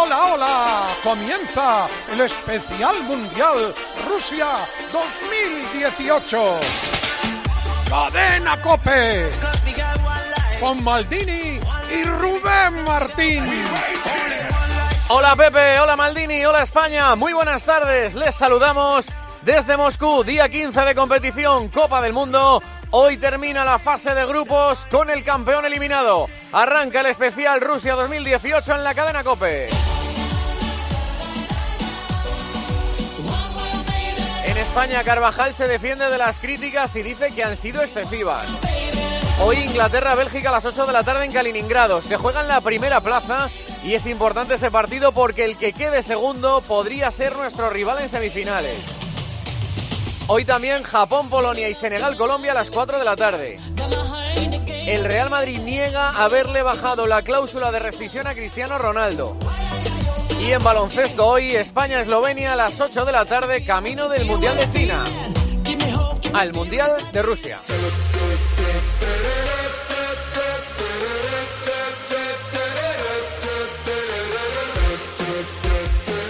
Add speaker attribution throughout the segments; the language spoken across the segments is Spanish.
Speaker 1: Hola, hola. Comienza el especial mundial Rusia 2018. Cadena Cope. Con Maldini y Rubén Martín.
Speaker 2: Hola Pepe, hola Maldini, hola España. Muy buenas tardes. Les saludamos desde Moscú, día 15 de competición, Copa del Mundo. Hoy termina la fase de grupos con el campeón eliminado. Arranca el especial Rusia 2018 en la cadena Cope. En España, Carvajal se defiende de las críticas y dice que han sido excesivas. Hoy Inglaterra-Bélgica a las 8 de la tarde en Kaliningrado. Se juega en la primera plaza y es importante ese partido porque el que quede segundo podría ser nuestro rival en semifinales. Hoy también Japón, Polonia y Senegal, Colombia a las 4 de la tarde. El Real Madrid niega haberle bajado la cláusula de rescisión a Cristiano Ronaldo. Y en baloncesto hoy España-Eslovenia a las 8 de la tarde, camino del Mundial de China al Mundial de Rusia.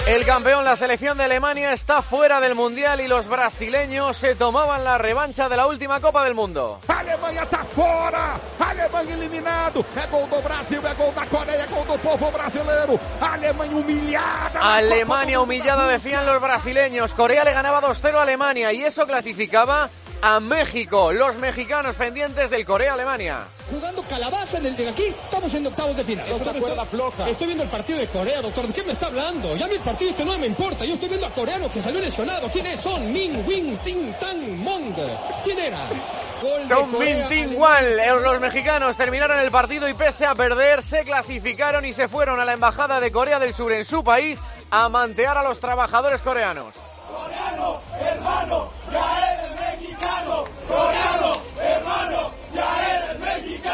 Speaker 2: El campeón, la selección de Alemania, está fuera del Mundial y los brasileños se tomaban la revancha de la última Copa del Mundo.
Speaker 1: Alemanha está fora! Alemanha eliminado! É gol do Brasil, é gol da Coreia, é gol do povo brasileiro! Alemanha humilhada!
Speaker 2: Alemania humillada, decían los brasileños. Corea le ganaba 2-0 a Alemania y eso clasificaba a México. Los mexicanos pendientes del Corea-Alemania.
Speaker 3: Jugando calabaza en el de aquí, estamos en octavos de final.
Speaker 4: Es una
Speaker 3: Doctor,
Speaker 4: cuerda
Speaker 3: estoy,
Speaker 4: floja.
Speaker 3: estoy viendo el partido de Corea, doctor. ¿De qué me está hablando? Ya mi partido este no me importa. Yo estoy viendo a coreano que salió lesionado. ¿Quiénes son? Min, Wing, Ting, Tang, Mong. ¿Quién era?
Speaker 2: Son Minting Eh, Los mexicanos terminaron el partido y pese a perder, se clasificaron y se fueron a la embajada de Corea del Sur en su país a mantear a los trabajadores coreanos.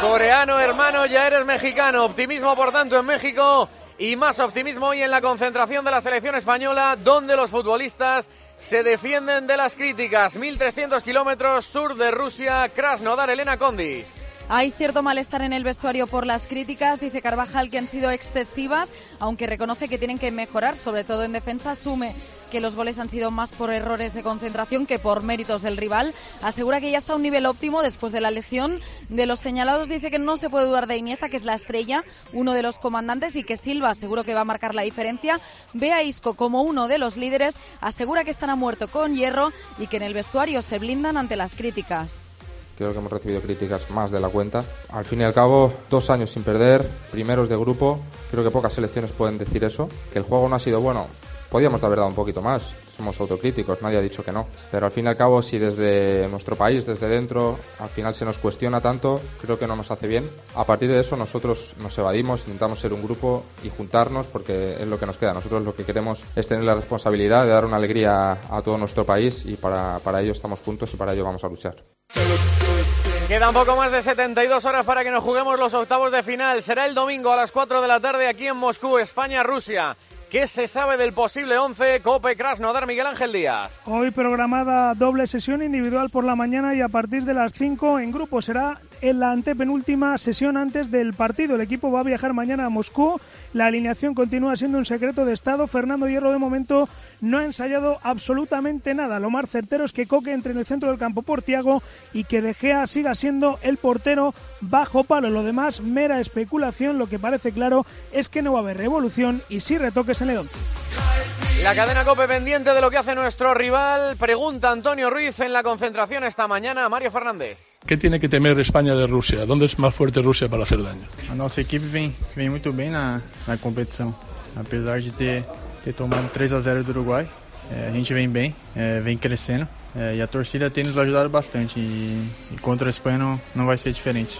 Speaker 2: Coreano, hermano, ya eres mexicano. Optimismo, por tanto, en México y más optimismo hoy en la concentración de la selección española, donde los futbolistas se defienden de las críticas. 1.300 kilómetros sur de Rusia, Krasnodar, Elena Condis.
Speaker 5: Hay cierto malestar en el vestuario por las críticas, dice Carvajal, que han sido excesivas, aunque reconoce que tienen que mejorar, sobre todo en defensa. Asume que los goles han sido más por errores de concentración que por méritos del rival. Asegura que ya está a un nivel óptimo después de la lesión. De los señalados dice que no se puede dudar de Iniesta, que es la estrella, uno de los comandantes, y que Silva seguro que va a marcar la diferencia. Ve a Isco como uno de los líderes, asegura que están a muerto con hierro y que en el vestuario se blindan ante las críticas.
Speaker 6: Creo que hemos recibido críticas más de la cuenta. Al fin y al cabo, dos años sin perder, primeros de grupo. Creo que pocas selecciones pueden decir eso. Que el juego no ha sido bueno. Podíamos haber dado un poquito más. Somos autocríticos, nadie ha dicho que no. Pero al fin y al cabo, si desde nuestro país, desde dentro, al final se nos cuestiona tanto, creo que no nos hace bien. A partir de eso, nosotros nos evadimos, intentamos ser un grupo y juntarnos porque es lo que nos queda. Nosotros lo que queremos es tener la responsabilidad de dar una alegría a todo nuestro país y para, para ello estamos juntos y para ello vamos a luchar.
Speaker 2: Quedan poco más de 72 horas para que nos juguemos los octavos de final. Será el domingo a las 4 de la tarde aquí en Moscú, España-Rusia. ¿Qué se sabe del posible 11 Cope Krasnodar Miguel Ángel Díaz?
Speaker 7: Hoy programada doble sesión individual por la mañana y a partir de las 5 en grupo será en la antepenúltima sesión antes del partido. El equipo va a viajar mañana a Moscú. La alineación continúa siendo un secreto de Estado. Fernando Hierro de momento no ha ensayado absolutamente nada. Lo más certero es que Coque entre en el centro del campo por Tiago y que De Gea siga siendo el portero bajo palo. Lo demás, mera especulación. Lo que parece claro es que no va a haber revolución y sí retoques en el once.
Speaker 2: La cadena Cope pendiente de lo que hace nuestro rival. Pregunta Antonio Ruiz en la concentración esta mañana a Mario Fernández.
Speaker 8: ¿Qué tiene que temer España de Rusia? ¿Dónde es más fuerte Rusia para hacer daño?
Speaker 9: A nossa equipe vem, vem muito bem na, na competição. Apesar de ter, ter tomado 3 a 0 do Uruguai, é, a gente vem bem, é, vem crescendo é, e a torcida tem nos ajudado bastante. E, e contra a Espanha não, não vai ser diferente.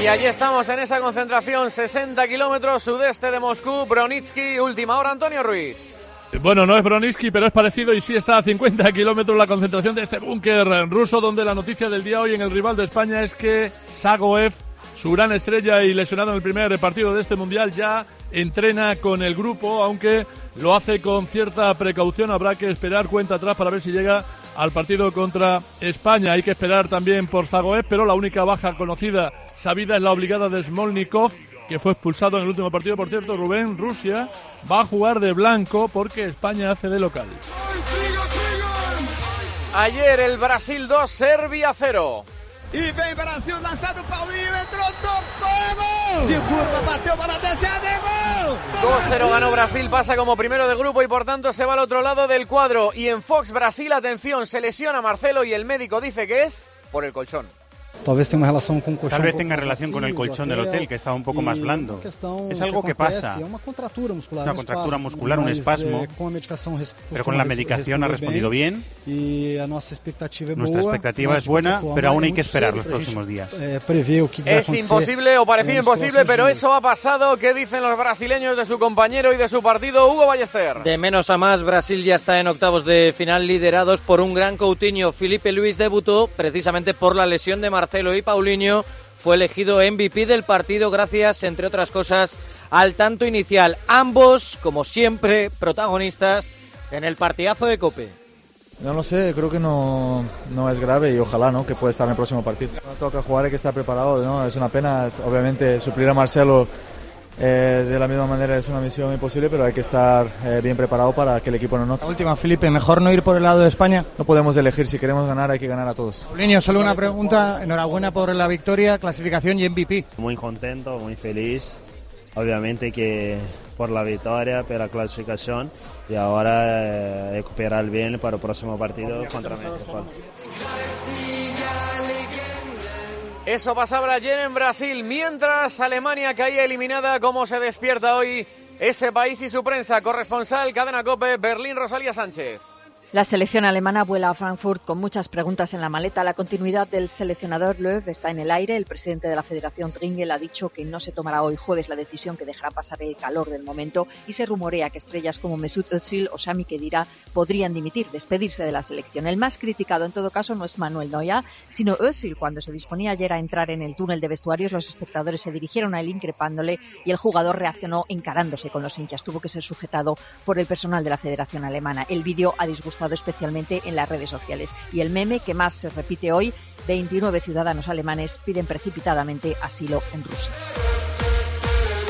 Speaker 2: Y allí estamos en esa concentración, 60 kilómetros sudeste de Moscú, Bronitsky, última hora, Antonio Ruiz.
Speaker 8: Bueno, no es Broniski, pero es parecido y sí está a 50 kilómetros la concentración de este búnker ruso, donde la noticia del día hoy en el rival de España es que Sagoev, su gran estrella y lesionado en el primer partido de este mundial, ya entrena con el grupo, aunque lo hace con cierta precaución. Habrá que esperar cuenta atrás para ver si llega al partido contra España. Hay que esperar también por Zagoev, pero la única baja conocida, sabida, es la obligada de Smolnikov, que fue expulsado en el último partido. Por cierto, Rubén, Rusia va a jugar de blanco porque España hace de local.
Speaker 2: Ayer el Brasil 2, Serbia 0.
Speaker 10: Y vem Brasil lanzado Paulinho, entró, tocó, De curva, bateu para tercera de gol.
Speaker 2: 2-0 ganó Brasil, pasa como primero de grupo y por tanto se va al otro lado del cuadro. Y en Fox Brasil, atención, se lesiona Marcelo y el médico dice que es por el colchón.
Speaker 11: Tal vez tenga relación con
Speaker 12: Tal vez tenga relación con el colchón del hotel, que estaba un poco más blando. Es algo que pasa.
Speaker 11: Una contractura muscular,
Speaker 12: Una contractura muscular, un espasmo. Pero con la medicación ha respondido bien.
Speaker 11: Y nuestra expectativa
Speaker 12: Nuestra expectativa es buena, pero aún hay que esperar los próximos días.
Speaker 2: Es imposible o parecía imposible, pero eso ha pasado. ¿Qué dicen los brasileños de su compañero y de su partido, Hugo Ballester?
Speaker 13: De menos a más, Brasil ya está en octavos de final liderados por un gran Coutinho. Felipe Luis debutó precisamente por la lesión de Marcelo y Paulinho fue elegido MVP del partido gracias, entre otras cosas, al tanto inicial. Ambos, como siempre, protagonistas en el partidazo de Cope.
Speaker 14: No lo sé, creo que no, no es grave y ojalá ¿no? que pueda estar en el próximo partido. No toca jugar, hay que estar preparado, ¿no? es una pena, obviamente suplir a Marcelo eh, de la misma manera es una misión imposible, pero hay que estar eh, bien preparado para que el equipo no note.
Speaker 15: La última, Felipe, ¿mejor no ir por el lado de España?
Speaker 14: No podemos elegir, si queremos ganar hay que ganar a todos.
Speaker 15: Niño, solo una pregunta, enhorabuena por la victoria, clasificación y MVP.
Speaker 16: Muy contento, muy feliz, obviamente que por la victoria, por la clasificación y ahora eh, recuperar bien para el próximo partido contra México.
Speaker 2: Eso pasaba ayer en Brasil, mientras Alemania caía eliminada. ¿Cómo se despierta hoy ese país y su prensa? Corresponsal, Cadena Cope, Berlín, Rosalía Sánchez.
Speaker 17: La selección alemana vuela a Frankfurt con muchas preguntas en la maleta. La continuidad del seleccionador Löw está en el aire. El presidente de la Federación Tringel ha dicho que no se tomará hoy jueves la decisión que dejará pasar el calor del momento y se rumorea que estrellas como Mesut Özil o Sami Khedira podrían dimitir, despedirse de la selección. El más criticado en todo caso no es Manuel Neuer, sino Özil. Cuando se disponía ayer a entrar en el túnel de vestuarios, los espectadores se dirigieron a él increpándole y el jugador reaccionó encarándose con los hinchas. Tuvo que ser sujetado por el personal de la Federación Alemana. El vídeo ha disgustado especialmente en las redes sociales. Y el meme que más se repite hoy, 29 ciudadanos alemanes piden precipitadamente asilo en Rusia.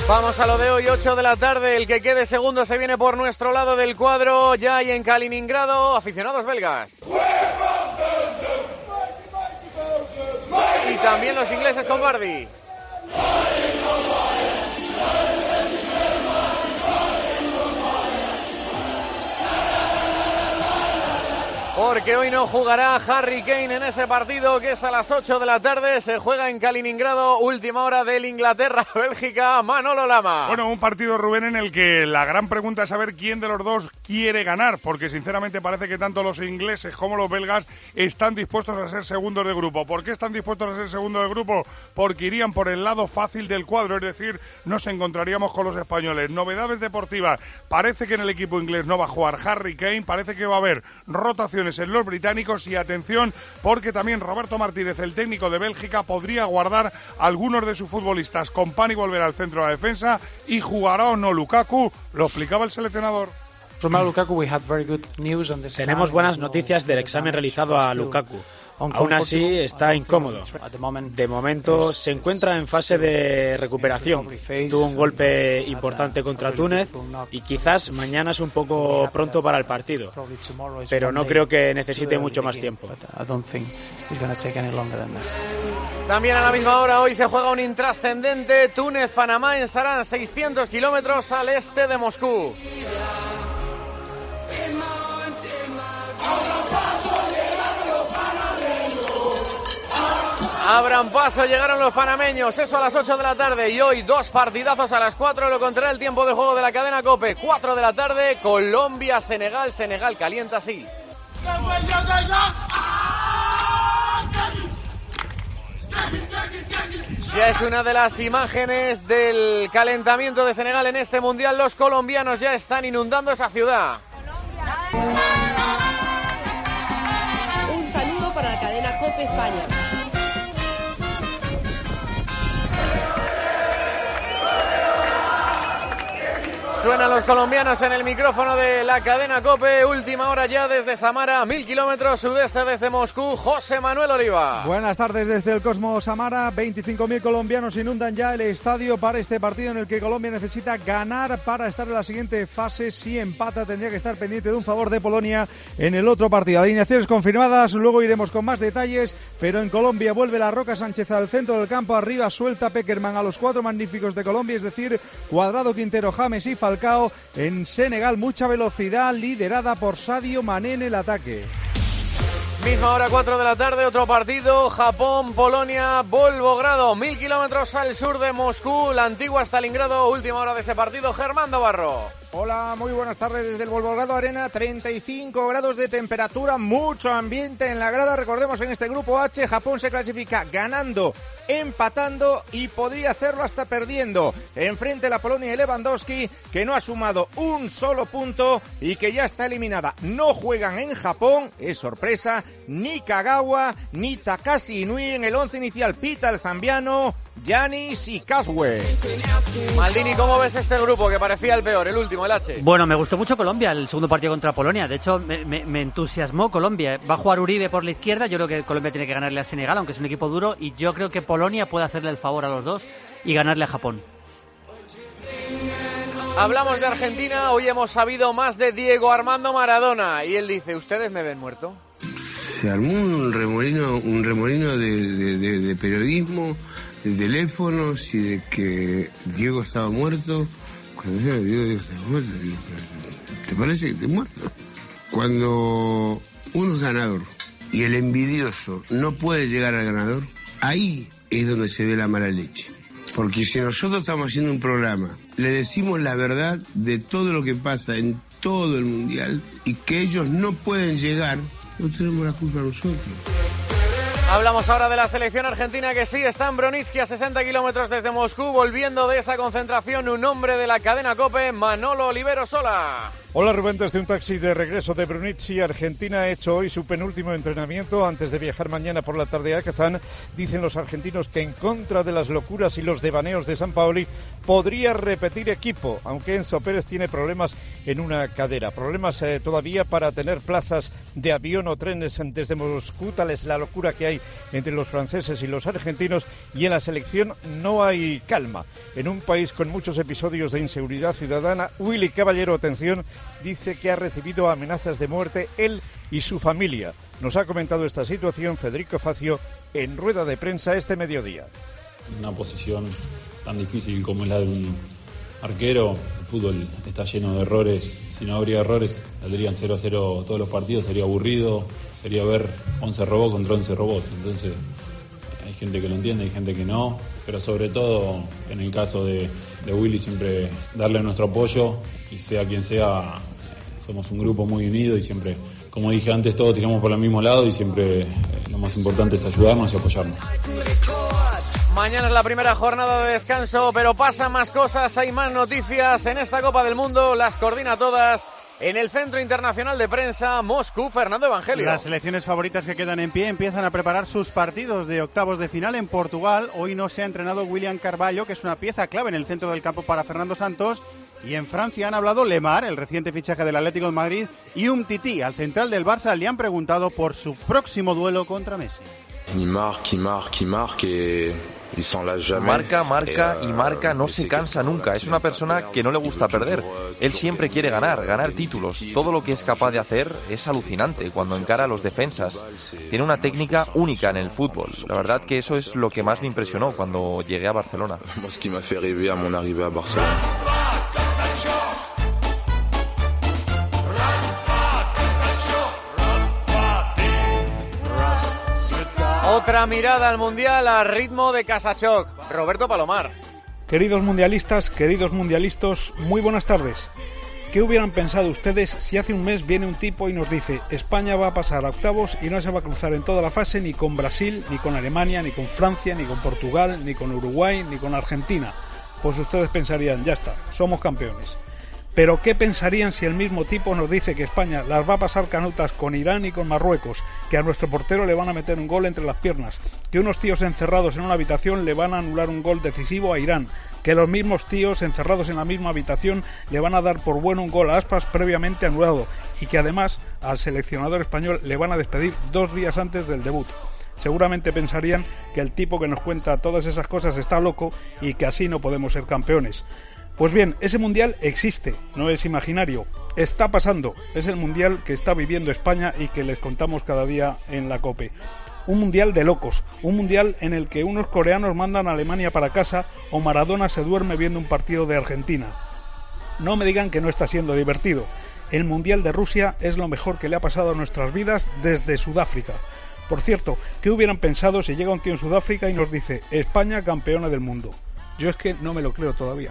Speaker 2: Vamos a lo de hoy, 8 de la tarde. El que quede segundo se viene por nuestro lado del cuadro. Ya hay en Kaliningrado aficionados belgas. Y también los ingleses con Bardi. Porque hoy no jugará Harry Kane en ese partido que es a las 8 de la tarde. Se juega en Kaliningrado, última hora del Inglaterra-Bélgica. Manolo Lama.
Speaker 18: Bueno, un partido, Rubén, en el que la gran pregunta es saber quién de los dos quiere ganar. Porque sinceramente parece que tanto los ingleses como los belgas están dispuestos a ser segundos de grupo. ¿Por qué están dispuestos a ser segundos de grupo? Porque irían por el lado fácil del cuadro. Es decir, nos encontraríamos con los españoles. Novedades deportivas. Parece que en el equipo inglés no va a jugar Harry Kane. Parece que va a haber rotaciones en los británicos y atención porque también Roberto Martínez, el técnico de Bélgica, podría guardar algunos de sus futbolistas. Company volverá al centro de la defensa y jugará o no Lukaku, lo explicaba el seleccionador.
Speaker 19: Tenemos buenas noticias del examen realizado a Lukaku. Aún así está incómodo. De momento se encuentra en fase de recuperación. Tuvo un golpe importante contra Túnez y quizás mañana es un poco pronto para el partido. Pero no creo que necesite mucho más tiempo.
Speaker 2: También a la misma hora hoy se juega un intrascendente Túnez-Panamá en Sarán, 600 kilómetros al este de Moscú. Abran paso, llegaron los panameños, eso a las 8 de la tarde y hoy dos partidazos a las 4, lo contará el tiempo de juego de la cadena Cope, 4 de la tarde, Colombia, Senegal, Senegal calienta así. Ya es una de las imágenes del calentamiento de Senegal en este mundial, los colombianos ya están inundando esa ciudad.
Speaker 20: Un saludo para la cadena Cope España.
Speaker 2: Suenan los colombianos en el micrófono de la cadena Cope. Última hora ya desde Samara, mil kilómetros sudeste desde Moscú. José Manuel Oliva.
Speaker 21: Buenas tardes desde el Cosmos Samara. 25.000 colombianos inundan ya el estadio para este partido en el que Colombia necesita ganar para estar en la siguiente fase. Si empata, tendría que estar pendiente de un favor de Polonia en el otro partido. Alineaciones confirmadas, luego iremos con más detalles. Pero en Colombia vuelve la Roca Sánchez al centro del campo. Arriba suelta Peckerman a los cuatro magníficos de Colombia, es decir, Cuadrado, Quintero, James y En Senegal, mucha velocidad, liderada por Sadio Mané en el ataque.
Speaker 2: Misma hora, 4 de la tarde, otro partido, Japón, Polonia, Volvogrado, mil kilómetros al sur de Moscú, la antigua Stalingrado, última hora de ese partido, Germán Barro.
Speaker 22: Hola, muy buenas tardes desde el Volvogrado Arena, 35 grados de temperatura, mucho ambiente en la grada, recordemos en este grupo H, Japón se clasifica ganando, empatando y podría hacerlo hasta perdiendo. Enfrente la Polonia y Lewandowski, que no ha sumado un solo punto y que ya está eliminada. No juegan en Japón, es sorpresa, ni Kagawa, ni Takashi Inui en el once inicial, Pita el zambiano, Yanis y Caswe.
Speaker 2: Maldini, ¿cómo ves este grupo que parecía el peor, el último, el H?
Speaker 23: Bueno, me gustó mucho Colombia, el segundo partido contra Polonia. De hecho, me, me, entusiasmó Colombia. Va a jugar Uribe por la izquierda. Yo creo que Colombia tiene que ganarle a Senegal, aunque es un equipo duro. Y yo creo que Polonia puede hacerle el favor a los dos y ganarle a Japón.
Speaker 2: Hablamos de Argentina. Hoy hemos sabido más de Diego Armando Maradona. Y él dice: ¿Ustedes me ven muerto?
Speaker 24: Se armó un remolino, un remolino de periodismo de teléfonos y de que Diego estaba muerto. Cuando yo le digo Diego estaba muerto, digo, ¿te parece que está muerto? Cuando uno es ganador y el envidioso no puede llegar al ganador, ahí es donde se ve la mala leche. Porque si nosotros estamos haciendo un programa, le decimos la verdad de todo lo que pasa en todo el mundial y que ellos no pueden llegar, no tenemos la culpa nosotros.
Speaker 2: Hablamos ahora de la selección argentina que sí está en Broniski a 60 kilómetros desde Moscú, volviendo de esa concentración un hombre de la cadena Cope, Manolo Olivero Sola.
Speaker 25: Hola Rubén, desde un taxi de regreso de Brunici, Argentina, ha hecho hoy su penúltimo entrenamiento antes de viajar mañana por la tarde a Kazán. Dicen los argentinos que en contra de las locuras y los devaneos de San Paoli podría repetir equipo, aunque Enzo Pérez tiene problemas en una cadera. Problemas eh, todavía para tener plazas de avión o trenes desde Moscú, tal es la locura que hay entre los franceses y los argentinos y en la selección no hay calma. En un país con muchos episodios de inseguridad ciudadana, Willy Caballero, atención, dice que ha recibido amenazas de muerte él y su familia. Nos ha comentado esta situación Federico Facio en rueda de prensa este mediodía.
Speaker 26: Una posición tan difícil como es la de un arquero, el fútbol está lleno de errores. Si no habría errores, saldrían 0 a 0 todos los partidos, sería aburrido, sería ver 11 robots contra 11 robots. Entonces, hay gente que lo entiende, hay gente que no, pero sobre todo en el caso de, de Willy, siempre darle nuestro apoyo y sea quien sea, somos un grupo muy unido y siempre, como dije antes, todos tiramos por el mismo lado y siempre eh, lo más importante es ayudarnos y apoyarnos.
Speaker 2: Mañana es la primera jornada de descanso, pero pasan más cosas, hay más noticias en esta Copa del Mundo, las coordina todas en el Centro Internacional de Prensa Moscú, Fernando Evangelio.
Speaker 12: Las selecciones favoritas que quedan en pie empiezan a preparar sus partidos de octavos de final en Portugal. Hoy no se ha entrenado William Carballo, que es una pieza clave en el centro del campo para Fernando Santos. Y en Francia han hablado Lemar, el reciente fichaje del Atlético de Madrid, y Umtiti, al central del Barça, le han preguntado por su próximo duelo contra Messi.
Speaker 27: marque, marque. Marca, marca y marca, no se cansa nunca. Es una persona que no le gusta perder. Él siempre quiere ganar, ganar títulos. Todo lo que es capaz de hacer es alucinante cuando encara a los defensas. Tiene una técnica única en el fútbol. La verdad que eso es lo que más me impresionó cuando llegué a Barcelona.
Speaker 2: Otra mirada al Mundial a ritmo de Casachoc. Roberto Palomar.
Speaker 25: Queridos mundialistas, queridos mundialistas, muy buenas tardes. ¿Qué hubieran pensado ustedes si hace un mes viene un tipo y nos dice España va a pasar a octavos y no se va a cruzar en toda la fase ni con Brasil, ni con Alemania, ni con Francia, ni con Portugal, ni con Uruguay, ni con Argentina? Pues ustedes pensarían, ya está, somos campeones.
Speaker 28: Pero ¿qué pensarían si el mismo tipo nos dice que España las va a pasar canutas con Irán y con Marruecos, que a nuestro portero le van a meter un gol entre las piernas, que unos tíos encerrados en una habitación le van a anular un gol decisivo a Irán, que los mismos tíos encerrados en la misma habitación le van a dar por bueno un gol a Aspas previamente anulado y que además al seleccionador español le van a despedir dos días antes del debut? Seguramente pensarían que el tipo que nos cuenta todas esas cosas está loco y que así no podemos ser campeones. Pues bien, ese mundial existe, no es imaginario, está pasando, es el mundial que está viviendo España y que les contamos cada día en la COPE. Un mundial de locos, un mundial en el que unos coreanos mandan a Alemania para casa o Maradona se duerme viendo un partido de Argentina. No me digan que no está siendo divertido. El mundial de Rusia es lo mejor que le ha pasado a nuestras vidas desde Sudáfrica. Por cierto, ¿qué hubieran pensado si llega un tío en Sudáfrica y nos dice España campeona del mundo? Yo es que no me lo creo todavía.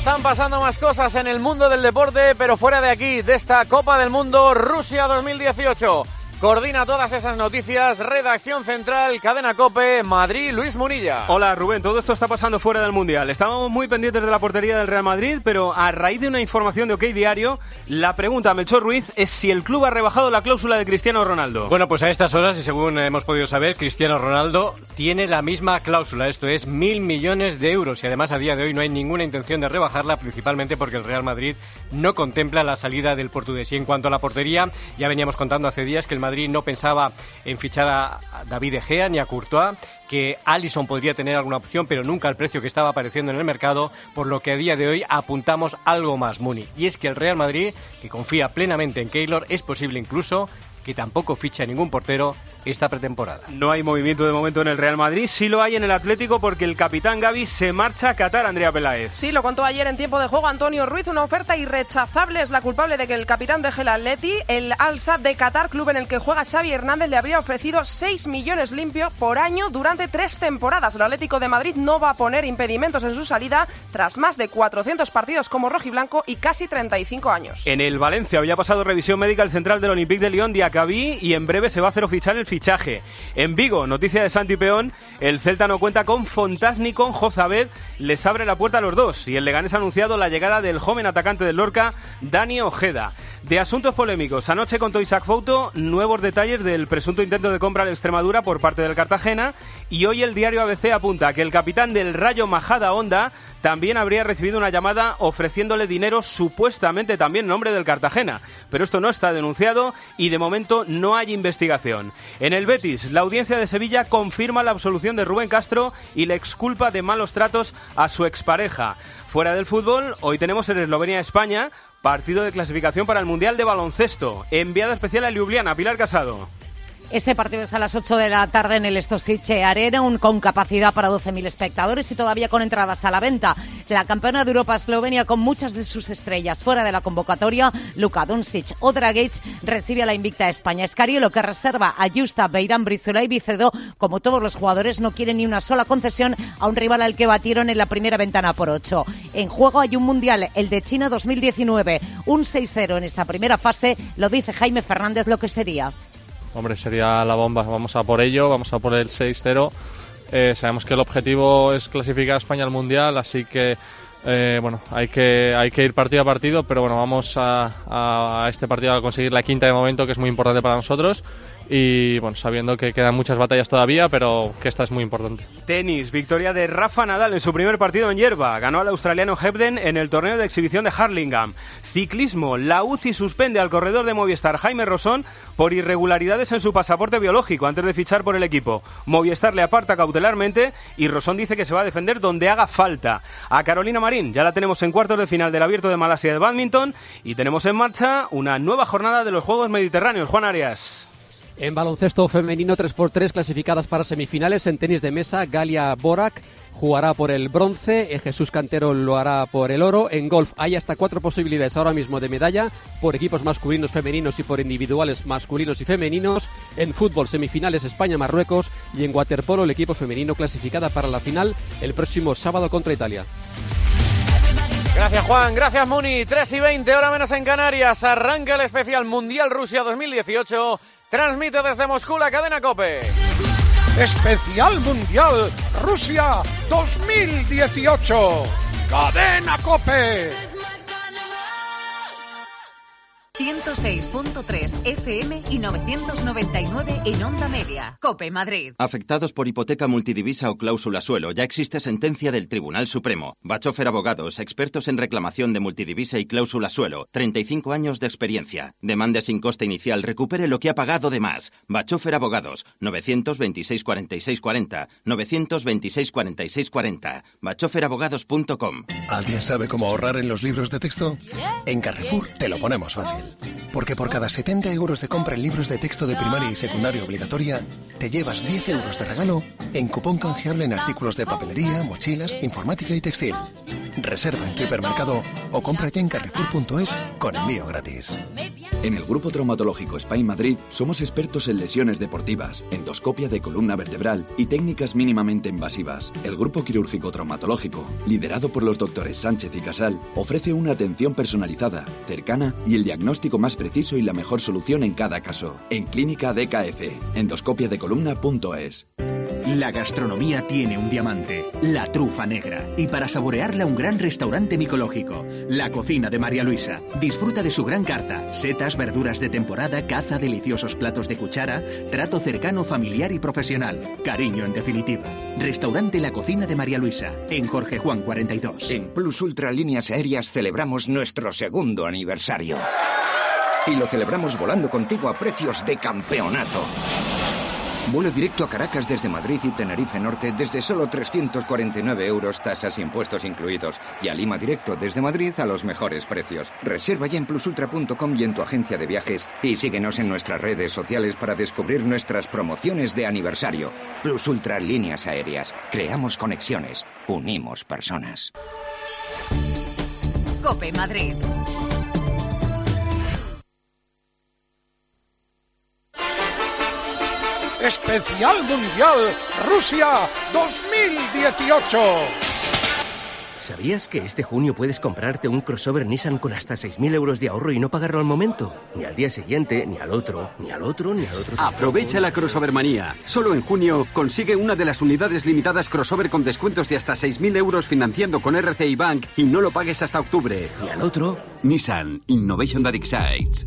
Speaker 2: Están pasando más cosas en el mundo del deporte, pero fuera de aquí, de esta Copa del Mundo Rusia 2018. Coordina todas esas noticias, redacción central, cadena Cope, Madrid, Luis Munilla.
Speaker 29: Hola Rubén, todo esto está pasando fuera del Mundial. Estábamos muy pendientes de la portería del Real Madrid, pero a raíz de una información de OK Diario, la pregunta a Melchor Ruiz es si el club ha rebajado la cláusula de Cristiano Ronaldo.
Speaker 30: Bueno, pues a estas horas, y según hemos podido saber, Cristiano Ronaldo tiene la misma cláusula, esto es mil millones de euros, y además a día de hoy no hay ninguna intención de rebajarla, principalmente porque el Real Madrid no contempla la salida del portugués. Y en cuanto a la portería, ya veníamos contando hace días que el Madrid no pensaba en fichar a David De Gea ni a Courtois, que Allison podría tener alguna opción, pero nunca al precio que estaba apareciendo en el mercado, por lo que a día de hoy apuntamos algo más, Muni. Y es que el Real Madrid, que confía plenamente en Keylor, es posible incluso que tampoco ficha ningún portero esta pretemporada.
Speaker 29: No hay movimiento de momento en el Real Madrid, sí lo hay en el Atlético porque el capitán Gaby se marcha a Qatar, Andrea Peláez.
Speaker 31: Sí, lo contó ayer en tiempo de juego Antonio Ruiz, una oferta irrechazable es la culpable de que el capitán deje el Atleti. El Al Sadd de Qatar, club en el que juega Xavi Hernández, le habría ofrecido 6 millones limpios por año durante tres temporadas. El Atlético de Madrid no va a poner impedimentos en su salida tras más de 400 partidos como rojiblanco y casi 35 años.
Speaker 29: En el Valencia había pasado revisión médica el central del Olympique de Lyon, Diacabí, y en breve se va a hacer oficial el fichaje. En Vigo, noticia de Santi Peón, el Celta no cuenta con Fontás ni con Jozabed, les abre la puerta a los dos y el Leganés ha anunciado la llegada del joven atacante del Lorca, Dani Ojeda. De asuntos polémicos, anoche contó Isaac Fouto nuevos detalles del presunto intento de compra de Extremadura por parte del Cartagena y hoy el diario ABC apunta que el capitán del Rayo Majada Honda también habría recibido una llamada ofreciéndole dinero supuestamente también en nombre del Cartagena. Pero esto no está denunciado y de momento no hay investigación. En el Betis, la audiencia de Sevilla confirma la absolución de Rubén Castro y le exculpa de malos tratos a su expareja. Fuera del fútbol, hoy tenemos en Eslovenia-España, partido de clasificación para el Mundial de Baloncesto. Enviada especial a Ljubljana, Pilar Casado.
Speaker 32: Este partido está a las 8 de la tarde en el Stosice Arena, un, con capacidad para 12.000 espectadores y todavía con entradas a la venta. La campeona de Europa Eslovenia con muchas de sus estrellas fuera de la convocatoria, Luka Doncic o Dragic, recibe a la invicta España. Escariolo que reserva a Justa, Beirán, Brizuela y Vicedo, como todos los jugadores, no quieren ni una sola concesión a un rival al que batieron en la primera ventana por 8. En juego hay un mundial, el de China 2019, un 6-0 en esta primera fase, lo dice Jaime Fernández lo que sería.
Speaker 33: Hombre, sería la bomba. Vamos a por ello, vamos a por el 6-0. Eh, sabemos que el objetivo es clasificar a España al Mundial, así que eh, bueno, hay que, hay que ir partido a partido, pero bueno, vamos a, a este partido a conseguir la quinta de momento, que es muy importante para nosotros. Y bueno, sabiendo que quedan muchas batallas todavía, pero que esta es muy importante.
Speaker 29: Tenis, victoria de Rafa Nadal en su primer partido en hierba. Ganó al australiano Hebden en el torneo de exhibición de Harlingham. Ciclismo, la UCI suspende al corredor de Movistar Jaime Rosón por irregularidades en su pasaporte biológico antes de fichar por el equipo. Movistar le aparta cautelarmente y Rosón dice que se va a defender donde haga falta. A Carolina Marín ya la tenemos en cuartos de final del Abierto de Malasia de Badminton y tenemos en marcha una nueva jornada de los Juegos Mediterráneos. Juan Arias.
Speaker 13: En baloncesto femenino 3x3 clasificadas para semifinales en tenis de mesa, Galia Borak jugará por el bronce, Jesús Cantero lo hará por el oro. En golf hay hasta cuatro posibilidades ahora mismo de medalla por equipos masculinos, femeninos y por individuales masculinos y femeninos. En fútbol semifinales España-Marruecos y en waterpolo el equipo femenino clasificada para la final el próximo sábado contra Italia.
Speaker 2: Gracias Juan, gracias Muni. 3 y 20, hora menos en Canarias. Arranca el especial Mundial Rusia 2018 Transmite desde Moscú la cadena Cope.
Speaker 25: Especial Mundial Rusia 2018. Cadena Cope.
Speaker 34: 106.3 FM y 999 en onda media. Cope Madrid.
Speaker 35: Afectados por hipoteca multidivisa o cláusula suelo, ya existe sentencia del Tribunal Supremo. Bachofer Abogados, expertos en reclamación de multidivisa y cláusula suelo. 35 años de experiencia. Demande sin coste inicial, recupere lo que ha pagado de más. Bachofer Abogados, 926 46 40, 926 46 40. Bachoferabogados.com.
Speaker 14: ¿Alguien sabe cómo ahorrar en los libros de texto? En Carrefour te lo ponemos fácil. Porque por cada 70 euros de compra en libros de texto de primaria y secundaria obligatoria, te llevas 10 euros de regalo en cupón canjeable en artículos de papelería, mochilas, informática y textil. Reserva en tu hipermercado o compra ya en carrefour.es con envío gratis.
Speaker 36: En el Grupo Traumatológico Spain Madrid somos expertos en lesiones deportivas, endoscopia de columna vertebral y técnicas mínimamente invasivas. El Grupo Quirúrgico Traumatológico, liderado por los doctores Sánchez y Casal, ofrece una atención personalizada, cercana y el diagnóstico más preciso y la mejor solución en cada caso. En Clínica DKF, endoscopiadecolumna.es.
Speaker 37: La gastronomía tiene un diamante, la trufa negra. Y para saborearla, un gran restaurante micológico, la cocina de María Luisa. Disfruta de su gran carta: setas, verduras de temporada, caza, deliciosos platos de cuchara, trato cercano, familiar y profesional. Cariño, en definitiva. Restaurante La Cocina de María Luisa, en Jorge Juan 42.
Speaker 27: En Plus Ultra Líneas Aéreas celebramos nuestro segundo aniversario. Y lo celebramos volando contigo a precios de campeonato. Vuelo directo a Caracas desde Madrid y Tenerife Norte desde solo 349 euros, tasas y impuestos incluidos. Y a Lima directo desde Madrid a los mejores precios. Reserva ya en plusultra.com y en tu agencia de viajes. Y síguenos en nuestras redes sociales para descubrir nuestras promociones de aniversario. Plus Ultra Líneas Aéreas. Creamos conexiones. Unimos personas.
Speaker 34: Cope Madrid.
Speaker 25: Especial Mundial Rusia 2018.
Speaker 38: ¿Sabías que este junio puedes comprarte un crossover Nissan con hasta 6.000 euros de ahorro y no pagarlo al momento? Ni al día siguiente, ni al otro, ni al otro, ni al otro.
Speaker 39: Aprovecha la crossover manía. Solo en junio consigue una de las unidades limitadas crossover con descuentos de hasta 6.000 euros financiando con RCI Bank y no lo pagues hasta octubre.
Speaker 38: Ni al otro.
Speaker 39: Nissan Innovation that excites.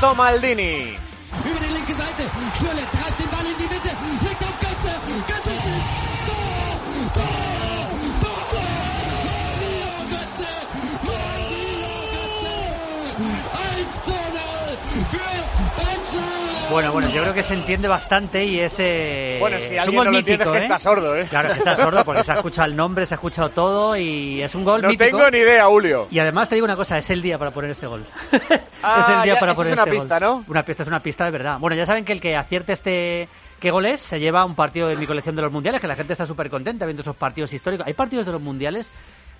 Speaker 2: Reto Maldini.
Speaker 23: Bueno, bueno, yo creo que se entiende bastante y es, eh,
Speaker 2: Bueno, si
Speaker 23: es un gol
Speaker 2: no lo
Speaker 23: mítico,
Speaker 2: es que
Speaker 23: ¿eh?
Speaker 2: está sordo, ¿eh?
Speaker 23: Claro, que está sordo porque se ha escuchado el nombre, se ha escuchado todo y es un gol
Speaker 2: No
Speaker 23: mítico.
Speaker 2: tengo ni idea, Julio.
Speaker 23: Y además te digo una cosa, es el día para poner este gol.
Speaker 2: Ah,
Speaker 23: es el día
Speaker 2: ya,
Speaker 23: para
Speaker 2: eso
Speaker 23: poner
Speaker 2: es una
Speaker 23: este
Speaker 2: pista,
Speaker 23: gol.
Speaker 2: ¿no?
Speaker 23: Una pista, es una pista de verdad. Bueno, ya saben que el que acierte este ¿Qué goles se lleva un partido de mi colección de los mundiales? Que la gente está súper contenta viendo esos partidos históricos. Hay partidos de los mundiales.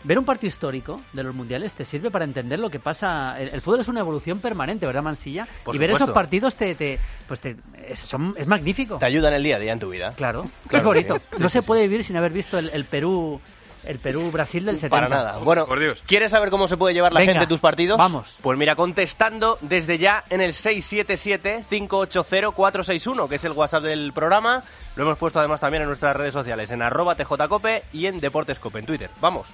Speaker 23: Ver un partido histórico de los mundiales te sirve para entender lo que pasa. El, el fútbol es una evolución permanente, ¿verdad, Mansilla?
Speaker 30: Por
Speaker 23: y ver esos partidos te, te- pues te, es, son- es magnífico.
Speaker 30: Te ayuda en el día a día en tu vida.
Speaker 23: Claro,
Speaker 30: Claro
Speaker 23: es bonito.
Speaker 30: sí.
Speaker 23: no
Speaker 30: Sí,
Speaker 23: se puede vivir sin haber visto el, el Perú, el Perú-Brasil del 70.
Speaker 30: Para nada. Bueno, ¿quieres saber cómo se puede llevar la
Speaker 23: Venga,
Speaker 30: gente tus partidos?
Speaker 23: vamos.
Speaker 30: Pues mira, contestando desde ya en el 677-580-461, que es el WhatsApp del programa. Lo hemos puesto además también en nuestras redes sociales, en arroba tjcope y en deportescope en Twitter. Vamos.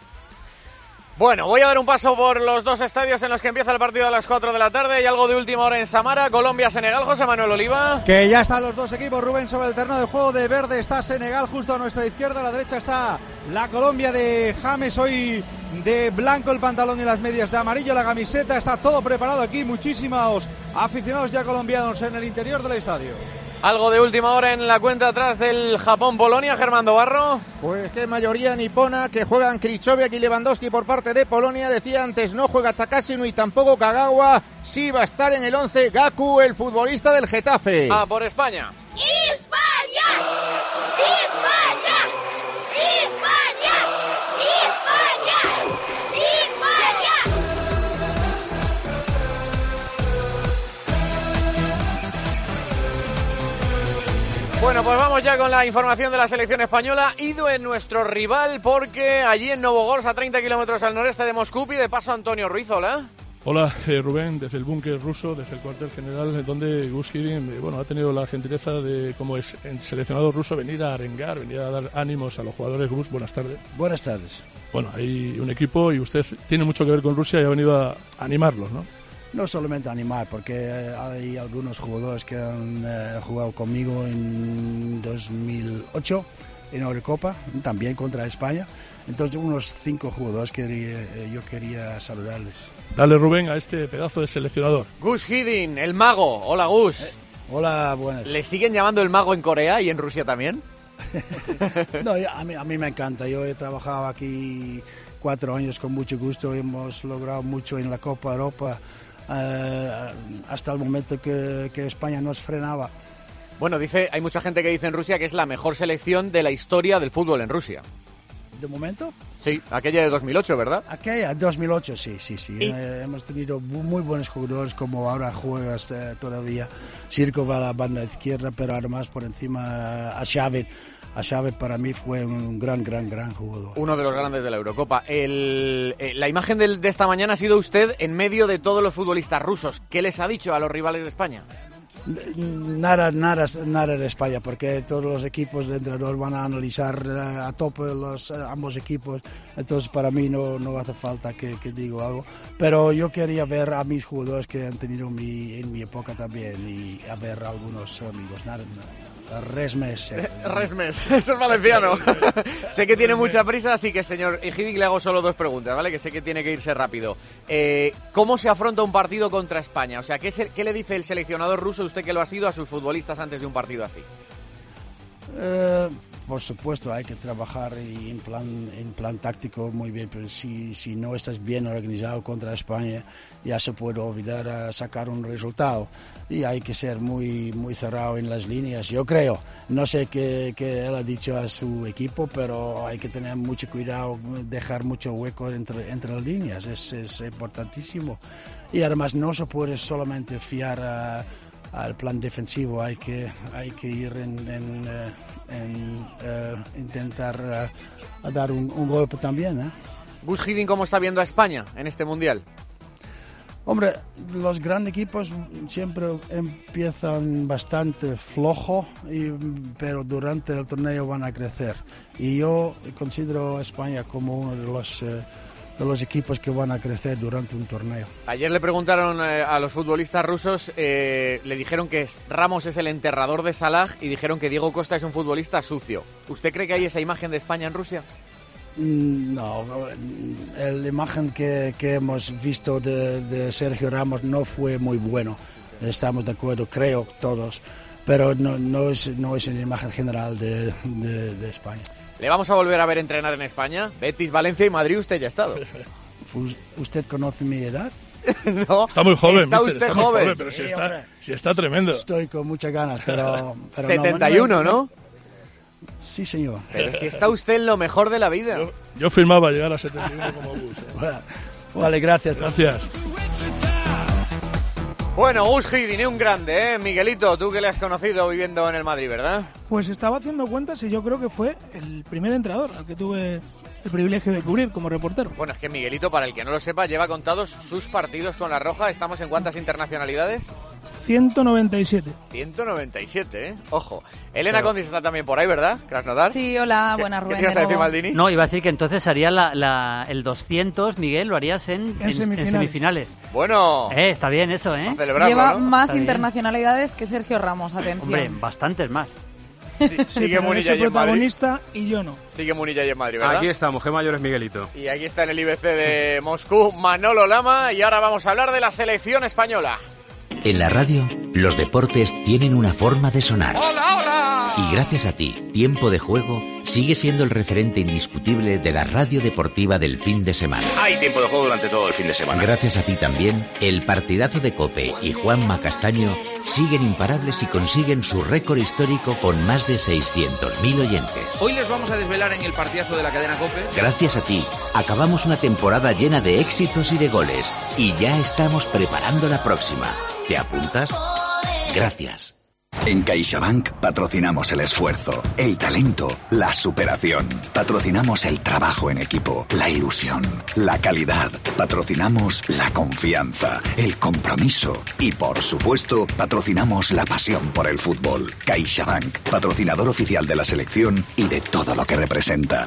Speaker 2: Bueno, voy a dar un paso por los dos estadios en los que empieza el partido a las 4 de la tarde. Hay algo de última hora en Samara, Colombia-Senegal. José Manuel Oliva.
Speaker 40: Que ya están los dos equipos, Rubén, sobre el terreno de juego de verde. Está Senegal justo a nuestra izquierda, a la derecha está la Colombia de James, hoy de blanco el pantalón y las medias de amarillo, la camiseta. Está todo preparado aquí, muchísimos aficionados ya colombianos en el interior del estadio.
Speaker 2: Algo de última hora en la cuenta atrás del Japón-Polonia, Germando Barro.
Speaker 22: Pues que mayoría nipona que juegan Krichoviak y Lewandowski por parte de Polonia. Decía antes, no juega Takashi y tampoco Kagawa. Sí va a estar en el 11 Gaku, el futbolista del Getafe.
Speaker 2: Ah, por España.
Speaker 41: ¡España! ¡España!
Speaker 2: Bueno, pues vamos ya con la información de la selección española. Ido en nuestro rival porque allí en Novogorsk, a 30 kilómetros al noreste de Moscú, y de paso Antonio Ruiz, hola.
Speaker 8: Hola, eh, Rubén, desde el búnker ruso, desde el cuartel general, donde Gus Hiddink, eh, bueno, ha tenido la gentileza de, como es el seleccionador ruso, venir a arengar, venir a dar ánimos a los jugadores. Gus, buenas tardes.
Speaker 42: Buenas tardes.
Speaker 8: Bueno, hay un equipo y usted tiene mucho que ver con Rusia y ha venido a animarlos, ¿no?
Speaker 42: No solamente animar, porque eh, hay algunos jugadores que han eh, jugado conmigo en 2008 en Eurocopa, también contra España. Entonces, unos cinco jugadores que eh, yo quería saludarles.
Speaker 8: Dale, Rubén, a este pedazo de seleccionador.
Speaker 2: Gus Hiddink, el mago. Hola, Gus.
Speaker 42: hola, buenas.
Speaker 2: ¿Le siguen llamando el mago en Corea y en Rusia también?
Speaker 42: No, a, mí, a mí me encanta. Yo he trabajado aquí cuatro años con mucho gusto. Hemos logrado mucho en la Copa Europa eh, hasta el momento que, que España nos frenaba.
Speaker 2: Bueno, dice, hay mucha gente que dice en Rusia que es la mejor selección de la historia del fútbol en Rusia.
Speaker 42: ¿De momento?
Speaker 2: Sí, aquella de 2008, ¿verdad?
Speaker 42: Aquella, 2008, sí, sí, sí.
Speaker 2: Y-
Speaker 42: Eh, hemos tenido muy buenos jugadores como ahora juegas eh, todavía. Circo va a la banda izquierda, pero además por encima eh, a Xavi. A Xavi para mí fue un gran, gran, gran jugador.
Speaker 2: Uno de los grandes de la Eurocopa. El- eh, la imagen del- de esta mañana ha sido usted en medio de todos los futbolistas rusos. ¿Qué les ha dicho a los rivales de España?
Speaker 42: Nada, nada, nada de España, porque todos los equipos de entrenador van a analizar eh, a tope los, eh, ambos equipos. Entonces, para mí no, no hace falta que, que diga algo. Pero yo quería ver a mis jugadores que han tenido mi, en mi época también y a ver a algunos amigos. Nada, nada. Resmes. eh.
Speaker 2: Resmes, eso es valenciano. sé que tiene mucha prisa, así que señor Hiddink le hago solo dos preguntas, ¿vale? Que sé que tiene que irse rápido. Eh, ¿Cómo se afronta un partido contra España? O sea, ¿qué, se- qué le dice el seleccionador ruso, usted que lo ha sido, a sus futbolistas antes de un partido así?
Speaker 42: Eh, por supuesto, hay que trabajar y en plan, en plan táctico muy bien, pero si, si no estás bien organizado contra España, ya se puede olvidar a sacar un resultado. Y hay que ser muy, muy cerrado en las líneas, yo creo. No sé qué, qué él ha dicho a su equipo, pero hay que tener mucho cuidado, dejar mucho hueco entre, entre las líneas, es, es importantísimo. Y además no se puede solamente fiar a al plan defensivo hay que hay que ir en, en, eh, en, eh, intentar a dar un, un golpe también ¿eh?
Speaker 2: Gus Hiddink, ¿cómo está viendo a España en este Mundial?
Speaker 42: Hombre los grandes equipos siempre empiezan bastante flojo pero durante el torneo van a crecer y yo considero a España como uno de los eh, de los equipos que van a crecer durante un torneo
Speaker 2: Ayer le preguntaron eh, a los futbolistas rusos, eh, le dijeron que Ramos es el enterrador de Salah y dijeron que Diego Costa es un futbolista sucio. ¿Usted cree que hay esa imagen de España en Rusia?
Speaker 42: Mm, No, mm, la imagen que, que hemos visto de, de Sergio Ramos no fue muy bueno. Estamos de acuerdo, creo todos, pero no, no, es, no es una imagen general de, de- de España.
Speaker 2: ¿Le vamos a volver a ver entrenar en España? Betis, Valencia y Madrid, usted ya ha estado.
Speaker 42: Us- ¿Usted conoce mi edad?
Speaker 2: no.
Speaker 8: Está muy joven,
Speaker 2: Está
Speaker 8: mister,
Speaker 2: usted joven.
Speaker 8: pero si está, si está tremendo.
Speaker 42: Estoy con muchas ganas, pero... pero
Speaker 2: 71, ¿no?
Speaker 42: Sí, señor.
Speaker 2: Pero si está usted en lo mejor de la vida.
Speaker 8: Yo firmaba llegar a 71 como bus. ¿eh?
Speaker 42: Vale, gracias.
Speaker 8: Gracias.
Speaker 2: Bueno, Gus Hiddink, un grande, ¿eh? Miguelito, tú que le has conocido viviendo en el Madrid, ¿verdad?
Speaker 7: Pues estaba haciendo cuentas y yo creo que fue el primer entrenador al que tuve el privilegio de cubrir como reportero.
Speaker 2: Bueno, es que Miguelito, para el que no lo sepa, lleva contados sus partidos con la Roja. ¿Estamos en cuántas internacionalidades?
Speaker 7: 197.
Speaker 2: 197, ¿eh? Ojo. Elena. Condis está también por ahí, ¿verdad? Krasnodar.
Speaker 5: Sí, hola,
Speaker 2: ¿Qué-
Speaker 5: buenas
Speaker 2: qué
Speaker 5: Rubén.
Speaker 2: ibas
Speaker 5: de
Speaker 2: a decir. Maldini?
Speaker 23: No, iba a decir que entonces haría la, la- el 200, Miguel, lo harías en, en- en
Speaker 7: semifinales.
Speaker 23: semifinales.
Speaker 2: Bueno.
Speaker 23: Eh, está bien eso, ¿eh?
Speaker 5: Lleva más
Speaker 23: Está bien.
Speaker 5: internacionalidades que Sergio Ramos, atención.
Speaker 23: Hombre, bastantes más.
Speaker 2: Sigue
Speaker 7: pero
Speaker 2: Munilla allí en Madrid.
Speaker 7: protagonista y yo no.
Speaker 2: Sigue Munilla allí en Madrid, ¿verdad?
Speaker 29: Aquí estamos, G mayor es Miguelito.
Speaker 2: Y aquí está en el IBC de Moscú Manolo Lama y ahora vamos a hablar de la selección española.
Speaker 43: En la radio, los deportes tienen una forma de sonar.
Speaker 2: ¡Hola, hola!
Speaker 43: Y gracias a ti, Tiempo de Juego sigue siendo el referente indiscutible de la radio deportiva del fin de semana.
Speaker 44: Hay tiempo de juego durante todo el fin de semana.
Speaker 43: Gracias a ti también, el partidazo de Cope y Juanma Castaño siguen imparables y consiguen su récord histórico con más de 600.000 oyentes.
Speaker 45: Hoy les vamos a desvelar en el partidazo de la cadena COPE.
Speaker 43: Gracias a ti, acabamos una temporada llena de éxitos y de goles y ya estamos preparando la próxima. ¿Te apuntas? Gracias.
Speaker 27: En CaixaBank patrocinamos el esfuerzo, el talento, la superación. Patrocinamos el trabajo en equipo, la ilusión, la calidad. Patrocinamos la confianza, el compromiso y, por supuesto, patrocinamos la pasión por el fútbol. CaixaBank, patrocinador oficial de la selección y de todo lo que representa.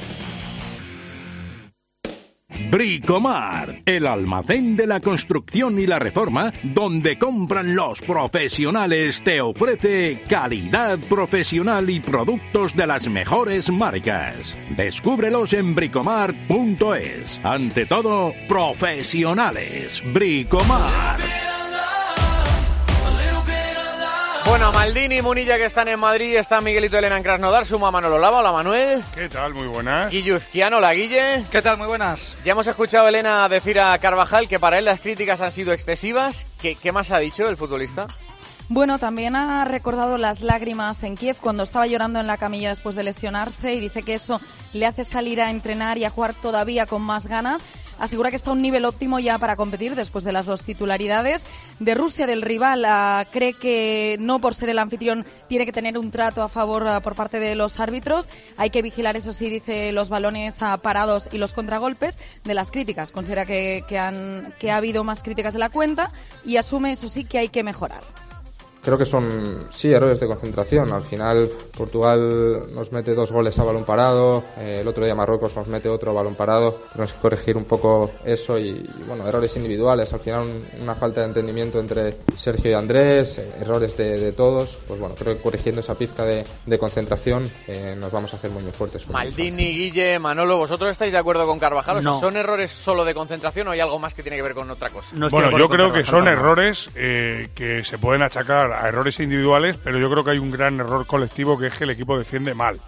Speaker 46: Bricomar, el almacén de la construcción y la reforma, donde compran los profesionales, te ofrece calidad profesional y productos de las mejores marcas. Descúbrelos en bricomar.es. Ante todo, profesionales. Bricomar.
Speaker 2: Bueno, Maldini, Munilla que están en Madrid, está Miguelito Elena en Krasnodar, suma Manolo Lava, hola Manuel.
Speaker 18: ¿Qué tal? Muy buenas.
Speaker 2: Guilluzquiano, la Guille.
Speaker 47: ¿Qué tal? Muy buenas.
Speaker 2: Ya hemos escuchado a Elena decir a Carvajal que para él las críticas han sido excesivas. ¿Qué, qué más ha dicho el futbolista?
Speaker 5: Bueno, también ha recordado las lágrimas en Kiev cuando estaba llorando en la camilla después de lesionarse y dice que eso le hace salir a entrenar y a jugar todavía con más ganas. Asegura que está a un nivel óptimo ya para competir después de las dos titularidades. De Rusia, del rival, ah, cree que no por ser el anfitrión tiene que tener un trato a favor ah, por parte de los árbitros. Hay que vigilar, eso sí, dice, los balones ah, parados y los contragolpes de las críticas. Considera que, que, han, que ha habido más críticas de la cuenta y asume, eso sí, que hay que mejorar.
Speaker 6: Creo que son, sí, errores de concentración. Al final, Portugal nos mete dos goles a balón parado, eh, el otro día Marruecos nos mete otro balón parado. Tenemos que corregir un poco eso y, y, bueno, errores individuales. Al final, un- una falta de entendimiento entre Sergio y Andrés, eh, errores de, de todos. Pues bueno, creo que corrigiendo esa pizca de, de concentración eh, nos vamos a hacer muy, muy fuertes.
Speaker 2: Maldini, Guille, Manolo, ¿vosotros estáis de acuerdo con Carvajal? O sea,
Speaker 6: No.
Speaker 2: ¿Son errores solo de concentración o hay algo más que tiene que ver con otra cosa?
Speaker 18: bueno, yo creo que son errores eh, que se pueden achacar a errores individuales, pero yo creo que hay un gran error colectivo que es que el equipo defiende mal.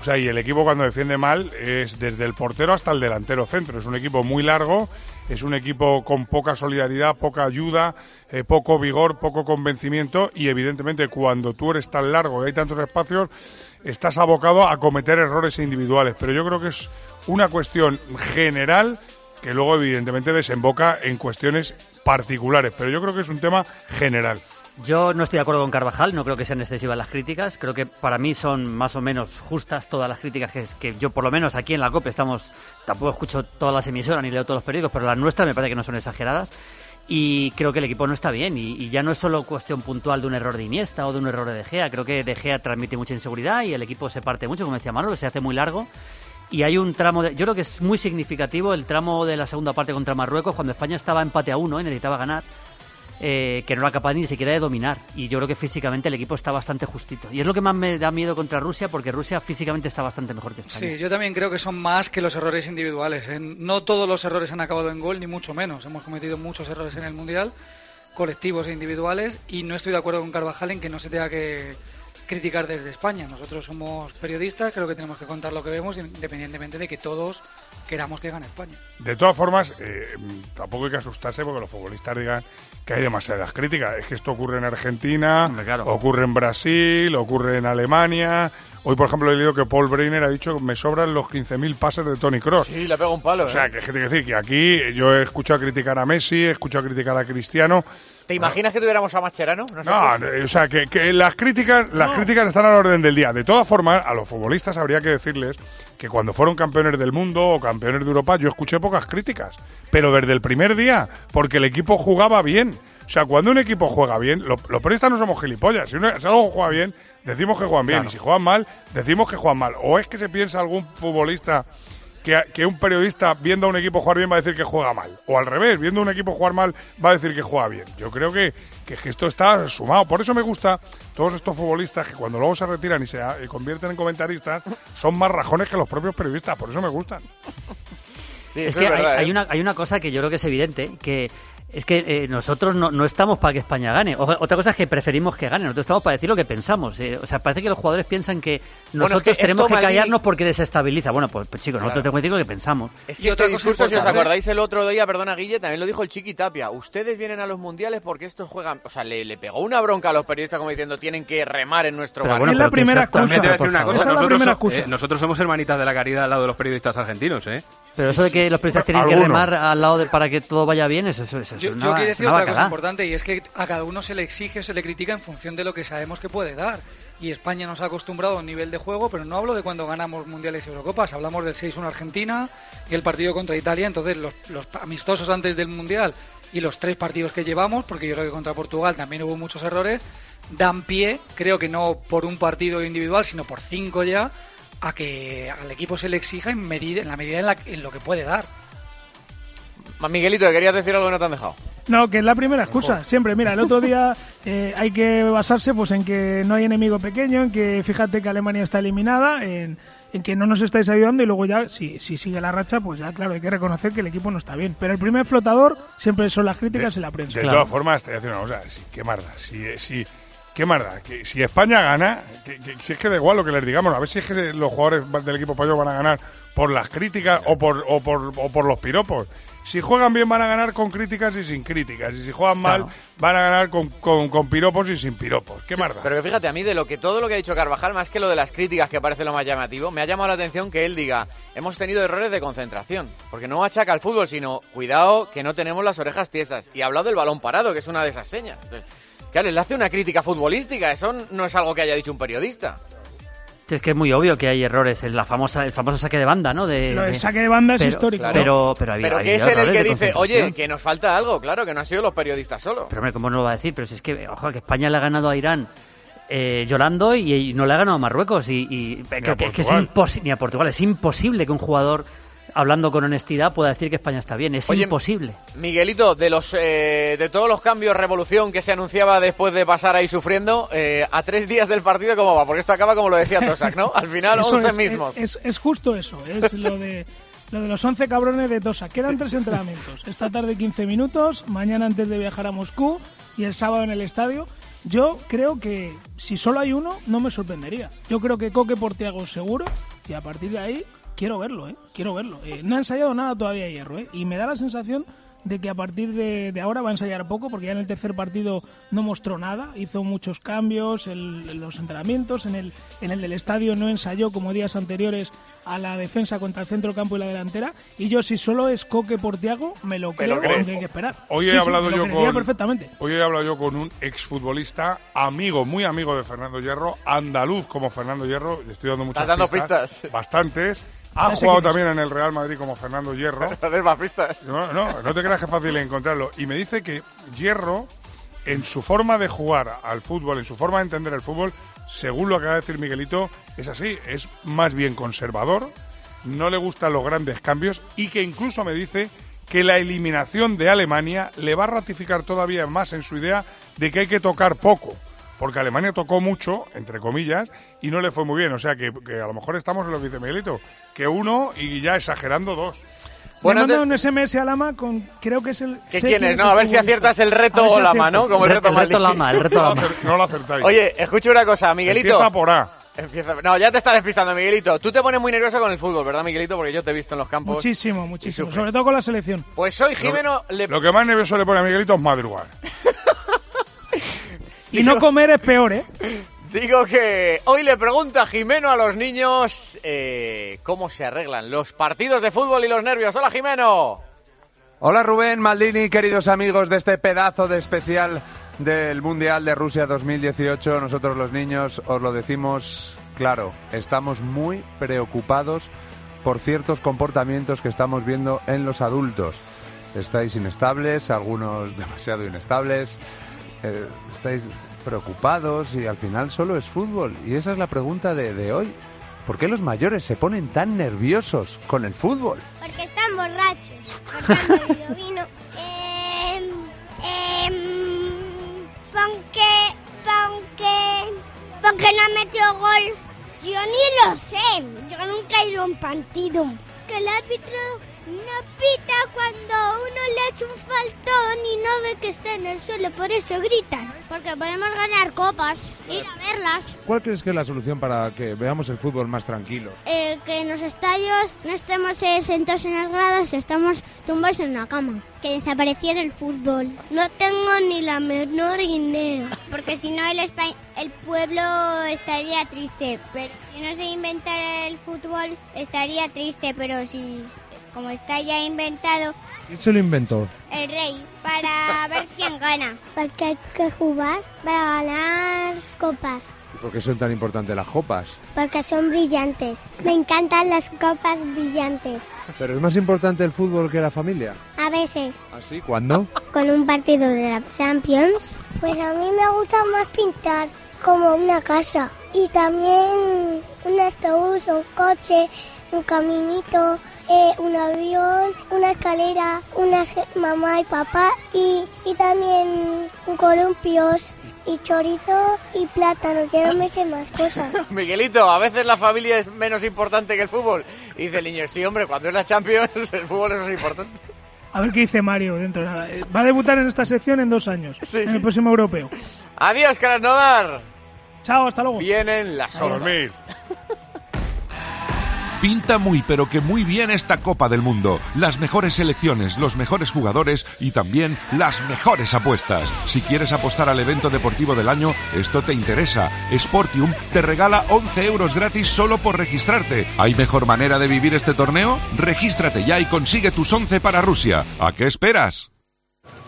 Speaker 18: O sea, y el equipo cuando defiende mal es desde el portero hasta el delantero centro. Es un equipo muy largo, es un equipo con poca solidaridad, poca ayuda, eh, poco vigor, poco convencimiento y evidentemente cuando tú eres tan largo y hay tantos espacios, estás abocado a cometer errores individuales. Pero yo creo que es una cuestión general que luego evidentemente desemboca en cuestiones particulares, pero yo creo que es un tema general.
Speaker 23: Yo no estoy de acuerdo con Carvajal, no creo que sean excesivas las críticas. Creo que para mí son más o menos justas todas las críticas que, que yo, por lo menos aquí en la COPE, estamos. Tampoco escucho todas las emisoras ni leo todos los periódicos, pero las nuestras me parece que no son exageradas. Y creo que el equipo no está bien. Y, ya no es solo cuestión puntual de un error de Iniesta o de un error de De. Creo que De Gea transmite mucha inseguridad y el equipo se parte mucho, como decía Manolo, se hace muy largo. Y hay un tramo, de, yo creo que es muy significativo el tramo de la segunda parte contra Marruecos, cuando España estaba empate a uno y necesitaba ganar. Eh, que no era capaz ni siquiera de dominar. Y yo creo que físicamente el equipo está bastante justito. Y es lo que más me da miedo contra Rusia, porque Rusia físicamente está bastante mejor que España.
Speaker 47: Sí, yo también creo que son más que los errores individuales. ¿eh? No todos los errores han acabado en gol, ni mucho menos. Hemos cometido muchos errores en el Mundial, colectivos e individuales, y no estoy de acuerdo con Carvajal en que no se tenga que criticar desde España. Nosotros somos periodistas, creo que tenemos que contar lo que vemos, independientemente de que todos queramos que gane España.
Speaker 18: De todas formas, eh, tampoco hay que asustarse porque los futbolistas digan que hay demasiadas críticas. Es que esto ocurre en Argentina, ocurre en Brasil, ocurre en Alemania. Hoy, por ejemplo, he leído que Paul Breiner ha dicho que me sobran los 15.000 pases de Tony Cross.
Speaker 2: Sí, le pega un palo.
Speaker 18: O sea,
Speaker 2: ¿eh?
Speaker 18: que hay que decir que aquí yo he escuchado criticar a Messi, he escuchado criticar a Cristiano.
Speaker 2: ¿Te imaginas que tuviéramos a Mascherano?
Speaker 18: No, eh, o sea, que, que las críticas las críticas están a la orden del día. De todas formas, a los futbolistas habría que decirles que cuando fueron campeones del mundo o campeones de Europa, yo escuché pocas críticas. Pero desde el primer día, porque el equipo jugaba bien. O sea, cuando un equipo juega bien, lo- los periodistas no somos gilipollas. Si, uno, si algo juega bien, decimos que juegan bien.
Speaker 8: Claro.
Speaker 18: Y si juegan mal, decimos que juegan mal. O es que se piensa algún futbolista que, que un periodista viendo a un equipo jugar bien va a decir que juega mal. O al revés, viendo a un equipo jugar mal va a decir que juega bien. Yo creo que, que esto está sumado. Por eso me gusta todos estos futbolistas que cuando luego se retiran y se eh, convierten en comentaristas son más rajones que los propios periodistas. Por eso me gustan.
Speaker 2: Sí,
Speaker 23: es que
Speaker 2: es verdad,
Speaker 23: hay,
Speaker 2: ¿eh?
Speaker 23: hay una, hay una cosa que yo creo que es evidente, que es que eh, nosotros no, no estamos para que España gane. O- otra cosa es que preferimos que gane. Nosotros estamos para decir lo que pensamos. eh. O sea, parece que los jugadores piensan que
Speaker 2: Bueno, es
Speaker 23: nosotros
Speaker 2: que
Speaker 23: tenemos que callarnos porque desestabiliza. Bueno, pues, pues chicos,
Speaker 2: Claro.
Speaker 23: nosotros tenemos que decir lo que pensamos.
Speaker 2: Es que este discurso, si os acordáis el otro día, perdona Guille, también lo dijo el Chiqui Tapia. Ustedes vienen a los mundiales porque estos juegan. O sea, le, le pegó una bronca a los periodistas como diciendo tienen que remar en nuestro
Speaker 23: bueno, Es la primera
Speaker 29: Nosotros,
Speaker 23: excusa.
Speaker 29: eh, nosotros somos hermanitas de la caridad al lado de los periodistas argentinos, ¿eh?
Speaker 23: Pero eso de que los periodistas tienen que remar al lado de, para que todo vaya bien, eso, eso, eso
Speaker 47: Yo, quiero decir otra cosa importante y es que a cada uno se le exige o se le critica en función de lo que sabemos que puede dar. Y España nos ha acostumbrado a un nivel de juego, pero no hablo de cuando ganamos mundiales y Eurocopas, hablamos del 6-1 Argentina y el partido contra Italia. Entonces, los, los amistosos antes del mundial y los tres partidos que llevamos, porque yo creo que contra Portugal también hubo muchos errores, dan pie, creo que no por un partido individual, sino por cinco ya, a que al equipo se le exija en, medida, en la medida en, la, en lo que puede dar.
Speaker 2: Miguelito, ¿te querías decir algo que no te han dejado?
Speaker 7: No, que es la primera excusa. Siempre, mira, el otro día eh, hay que basarse pues en que no hay enemigo pequeño, en que fíjate que Alemania está eliminada, en, en que no nos estáis ayudando y luego ya, si, si sigue la racha, pues ya claro, hay que reconocer que el equipo no está bien. Pero el primer flotador siempre son las críticas y la prensa.
Speaker 18: De todas formas, te voy a decir una cosa. Sí, qué marda. Si, si, qué marda. Que, si España gana, que, que- si es que da igual lo que les digamos, a ver si es que los jugadores del equipo español van a ganar por las críticas o por, o por, o por los piropos. Si juegan bien van a ganar con críticas y sin críticas. Y si juegan mal van a ganar con, con, con piropos y sin piropos. Qué marda.
Speaker 2: Pero que fíjate, a mí de lo que todo lo que ha dicho Carvajal, más que lo de las críticas que parece lo más llamativo, me ha llamado la atención que él diga, hemos tenido errores de concentración. Porque no achaca al fútbol, sino, cuidado que no tenemos las orejas tiesas. Y ha hablado del balón parado, que es una de esas señas. Entonces, claro, le hace una crítica futbolística, eso no es algo que haya dicho un periodista.
Speaker 23: Es que es muy obvio que hay errores. En la famosa, el famoso saque de banda, ¿no? De, de-
Speaker 7: saque de banda es
Speaker 23: pero-
Speaker 7: histórico.
Speaker 23: Pero, pero, había,
Speaker 2: Pero
Speaker 23: había
Speaker 2: que es el que dice, oye, que nos falta algo, claro, que no han sido los periodistas solo.
Speaker 23: Pero hombre, ¿cómo no lo va a decir? Pero si es que, ojo, que España le ha ganado a Irán eh, llorando y, y no le ha ganado a Marruecos. Y, y- que,
Speaker 18: a
Speaker 23: que- es imposible, ni a Portugal. Es imposible que un jugador, hablando con honestidad, pueda decir que España está bien. Es
Speaker 2: Oye,
Speaker 23: imposible.
Speaker 2: Miguelito, de los eh, de todos los cambios, revolución que se anunciaba después de pasar ahí sufriendo, eh, a tres días del partido, ¿cómo va? Porque esto acaba como lo decía Tosak, ¿no? Al final,
Speaker 7: Eso
Speaker 2: 11
Speaker 7: es,
Speaker 2: mismos.
Speaker 7: Es, es justo eso, es lo de, lo de los 11 cabrones de Tosa. Quedan tres entrenamientos. Esta tarde 15 minutos, mañana antes de viajar a Moscú y el sábado en el estadio. Yo creo que si solo hay uno, no me sorprendería. Yo creo que Coque Portiago seguro y a partir de ahí quiero verlo, ¿eh? Quiero verlo. Eh, no ha ensayado nada todavía Hierro, ¿eh? Y me da la sensación de que a partir de, de ahora va a ensayar poco, porque ya en el tercer partido no mostró nada, hizo muchos cambios el- en los entrenamientos, en el, en el del estadio no ensayó como días anteriores a la defensa contra el centro campo y la delantera, y yo si solo es Coque Portiago, me lo
Speaker 18: ¿Te
Speaker 7: creo,
Speaker 18: lo
Speaker 7: aunque hay que esperar.
Speaker 18: Hoy he
Speaker 7: Sí,
Speaker 18: hablado yo con
Speaker 7: perfectamente.
Speaker 18: Hoy he hablado yo con un exfutbolista, amigo, muy amigo de Fernando Hierro, andaluz como Fernando Hierro, le estoy dando muchas
Speaker 2: dando
Speaker 18: pistas, bastantes. Ha jugado también en el Real Madrid como Fernando Hierro. No, no, no te creas que es fácil encontrarlo. Y me dice que Hierro, en su forma de jugar al fútbol, en su forma de entender el fútbol, según lo que acaba de decir Miguelito, es así, es más bien conservador, no le gustan los grandes cambios y que incluso me dice que la eliminación de Alemania le va a ratificar todavía más en su idea de que hay que tocar poco. Porque Alemania tocó mucho, entre comillas, y no le fue muy bien. O sea que, que a lo mejor estamos en lo que dice Miguelito, que uno y ya exagerando dos.
Speaker 7: Bueno, manda un SMS a Lama con, creo que es el...
Speaker 2: ¿Qué quién es? No, a ver si aciertas el reto
Speaker 7: si
Speaker 2: Lama. ¿no? Como el reto,
Speaker 23: El reto. Lama, el reto
Speaker 18: lo,
Speaker 23: Lama.
Speaker 18: no lo acertáis.
Speaker 2: Oye, escucha una cosa, Miguelito.
Speaker 18: Empieza por A.
Speaker 2: Empieza- No, ya te está despistando, Miguelito. Tú te pones muy nervioso con el fútbol, ¿verdad, Miguelito? Porque yo te he visto en los campos.
Speaker 7: Muchísimo, muchísimo. Sobre todo con la selección.
Speaker 2: Pues hoy Jimeno le...
Speaker 18: Lo que más nervioso le pone a Miguelito es madrugar.
Speaker 7: Y no comer es peor, ¿eh?
Speaker 2: Digo que hoy le pregunta Jimeno a los niños eh, cómo se arreglan los partidos de fútbol y los nervios. Hola, Jimeno.
Speaker 48: Hola Rubén, Maldini, queridos amigos de este pedazo de especial del Mundial de Rusia 2018. Nosotros los niños os lo decimos claro, estamos muy preocupados por ciertos comportamientos que estamos viendo en los adultos. Estáis inestables, algunos demasiado inestables, eh, estáis preocupados y al final solo es fútbol. Y esa es la pregunta de, de hoy. ¿Por qué los mayores se ponen tan nerviosos con el fútbol?
Speaker 41: Porque están borrachos. Porque han bebido vino. Eh, eh, porque, porque, porque no ha metido gol. Yo ni lo sé. Yo nunca he ido a un partido. Que el árbitro no pita cuando uno le ha hecho un faltón y no ve que está en el suelo. Por eso gritan. Porque podemos ganar copas. Ir a verlas.
Speaker 49: ¿Cuál crees que es la solución para que veamos el fútbol más tranquilo?
Speaker 41: Eh, que en los estadios no estemos eh, sentados en las gradas, estamos tumbados en la cama. Que desapareciera el fútbol. No tengo ni la menor idea. Porque si no, el, espa- el pueblo estaría triste. Pero si no se inventara el fútbol, estaría triste. Pero si, como está ya inventado,
Speaker 49: ¿Quién se lo inventó?
Speaker 41: el rey, para ver quién gana. Porque hay que jugar para ganar copas.
Speaker 49: ¿Y por qué son tan importantes las copas?
Speaker 41: Porque son brillantes. Me encantan las copas brillantes.
Speaker 49: ¿Pero es más importante el fútbol que la familia?
Speaker 41: A veces,
Speaker 49: ¿Así? ¿Cuándo?
Speaker 41: con un partido de la Champions. Pues a mí me gusta más pintar como una casa. Y también un autobús, un coche, un caminito, eh, un avión, una escalera, una mamá y papá. Y, y también un columpios y chorizo y plátano. Que no me sé más cosas.
Speaker 2: Miguelito, a veces la familia es menos importante que el fútbol. Y dice el niño, sí, hombre, cuando es la Champions, el fútbol es más importante.
Speaker 7: A ver qué dice Mario dentro. de nada. Eh, Va a debutar en esta sección en dos años. en el próximo europeo.
Speaker 2: Adiós, Krasnodar.
Speaker 7: Chao, hasta luego.
Speaker 2: Vienen las horas.
Speaker 50: Pinta muy pero que muy bien esta Copa del Mundo. Las mejores selecciones, los mejores jugadores y también las mejores apuestas. Si quieres apostar al evento deportivo del año, esto te interesa. Sportium te regala 11 euros gratis solo por registrarte. ¿Hay mejor manera de vivir este torneo? Regístrate ya y consigue tus 11 para Rusia. ¿A qué esperas?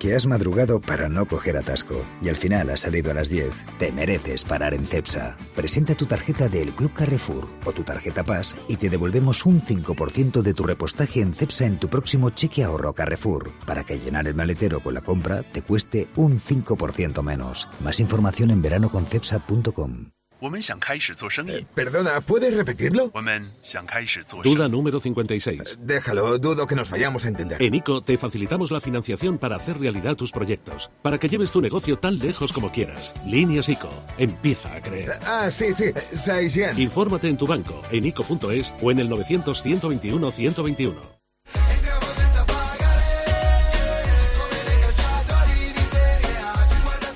Speaker 51: que has madrugado para no coger atasco y al final has salido a las 10, te mereces parar en CEPSA. Presenta tu tarjeta del Club Carrefour o tu tarjeta Paz y te devolvemos un 5% de tu repostaje en CEPSA en tu próximo cheque ahorro Carrefour, para que llenar el maletero con la compra te cueste un 5% menos. Más información en veranoconcepsa.com.
Speaker 52: Perdona, ¿puedes repetirlo?
Speaker 53: Duda número 56.
Speaker 52: Eh, déjalo, dudo que nos vayamos a entender.
Speaker 53: En ICO te facilitamos la financiación para hacer realidad tus proyectos, para que lleves tu negocio tan lejos como quieras. Líneas ICO, empieza a creer.
Speaker 52: Eh, ah, sí, sí, Saisian.
Speaker 53: Infórmate en tu banco, en ICO.es o en el 900 121 121.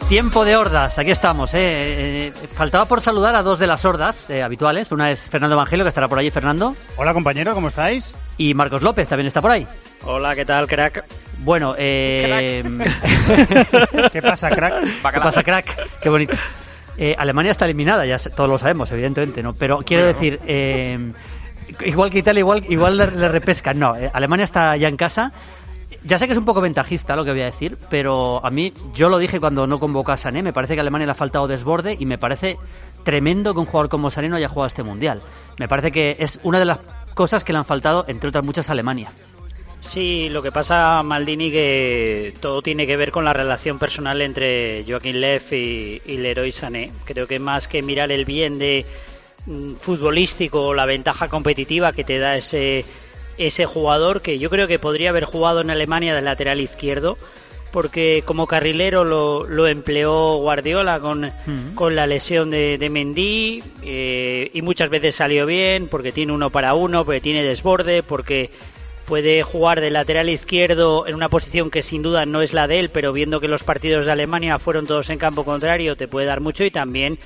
Speaker 23: Tiempo de hordas, aquí estamos. eh. Eh, faltaba por saludar a dos de las hordas eh, habituales. Una es Fernando Evangelio, que estará por allí. Fernando.
Speaker 12: Hola compañero, ¿cómo estáis?
Speaker 23: Y Marcos López también está por ahí. Hola, ¿qué tal, crack? Bueno, eh...
Speaker 12: ¿Qué pasa, crack?
Speaker 23: ¿Qué pasa, crack? Qué bonito. Eh, Alemania está eliminada, ya todos lo sabemos, evidentemente, ¿no? Pero quiero
Speaker 12: Bueno.
Speaker 23: decir, eh, igual que Italia, igual, igual le, le repescan. No, eh, Alemania está ya en casa. Ya sé que es un poco ventajista lo que voy a decir, pero a mí, yo lo dije cuando no convocó a Sané, me parece que a Alemania le ha faltado desborde y me parece tremendo que un jugador como Sané no haya jugado este mundial. Me parece que es una de las cosas que le han faltado, entre otras muchas, a Alemania.
Speaker 54: Sí, lo que pasa, Maldini, que todo tiene que ver con la relación personal entre Joaquín Leff y, y Leroy Sané. Creo que más que mirar el bien de mm, futbolístico la ventaja competitiva que te da ese, ese jugador, que yo creo que podría haber jugado en Alemania de lateral izquierdo, porque como carrilero lo, lo empleó Guardiola con, con la lesión de, de Mendy eh, y muchas veces salió bien porque tiene uno para uno, porque tiene desborde, porque puede jugar de lateral izquierdo en una posición que sin duda no es la de él, pero viendo que los partidos de Alemania fueron todos en campo contrario, te puede dar mucho y también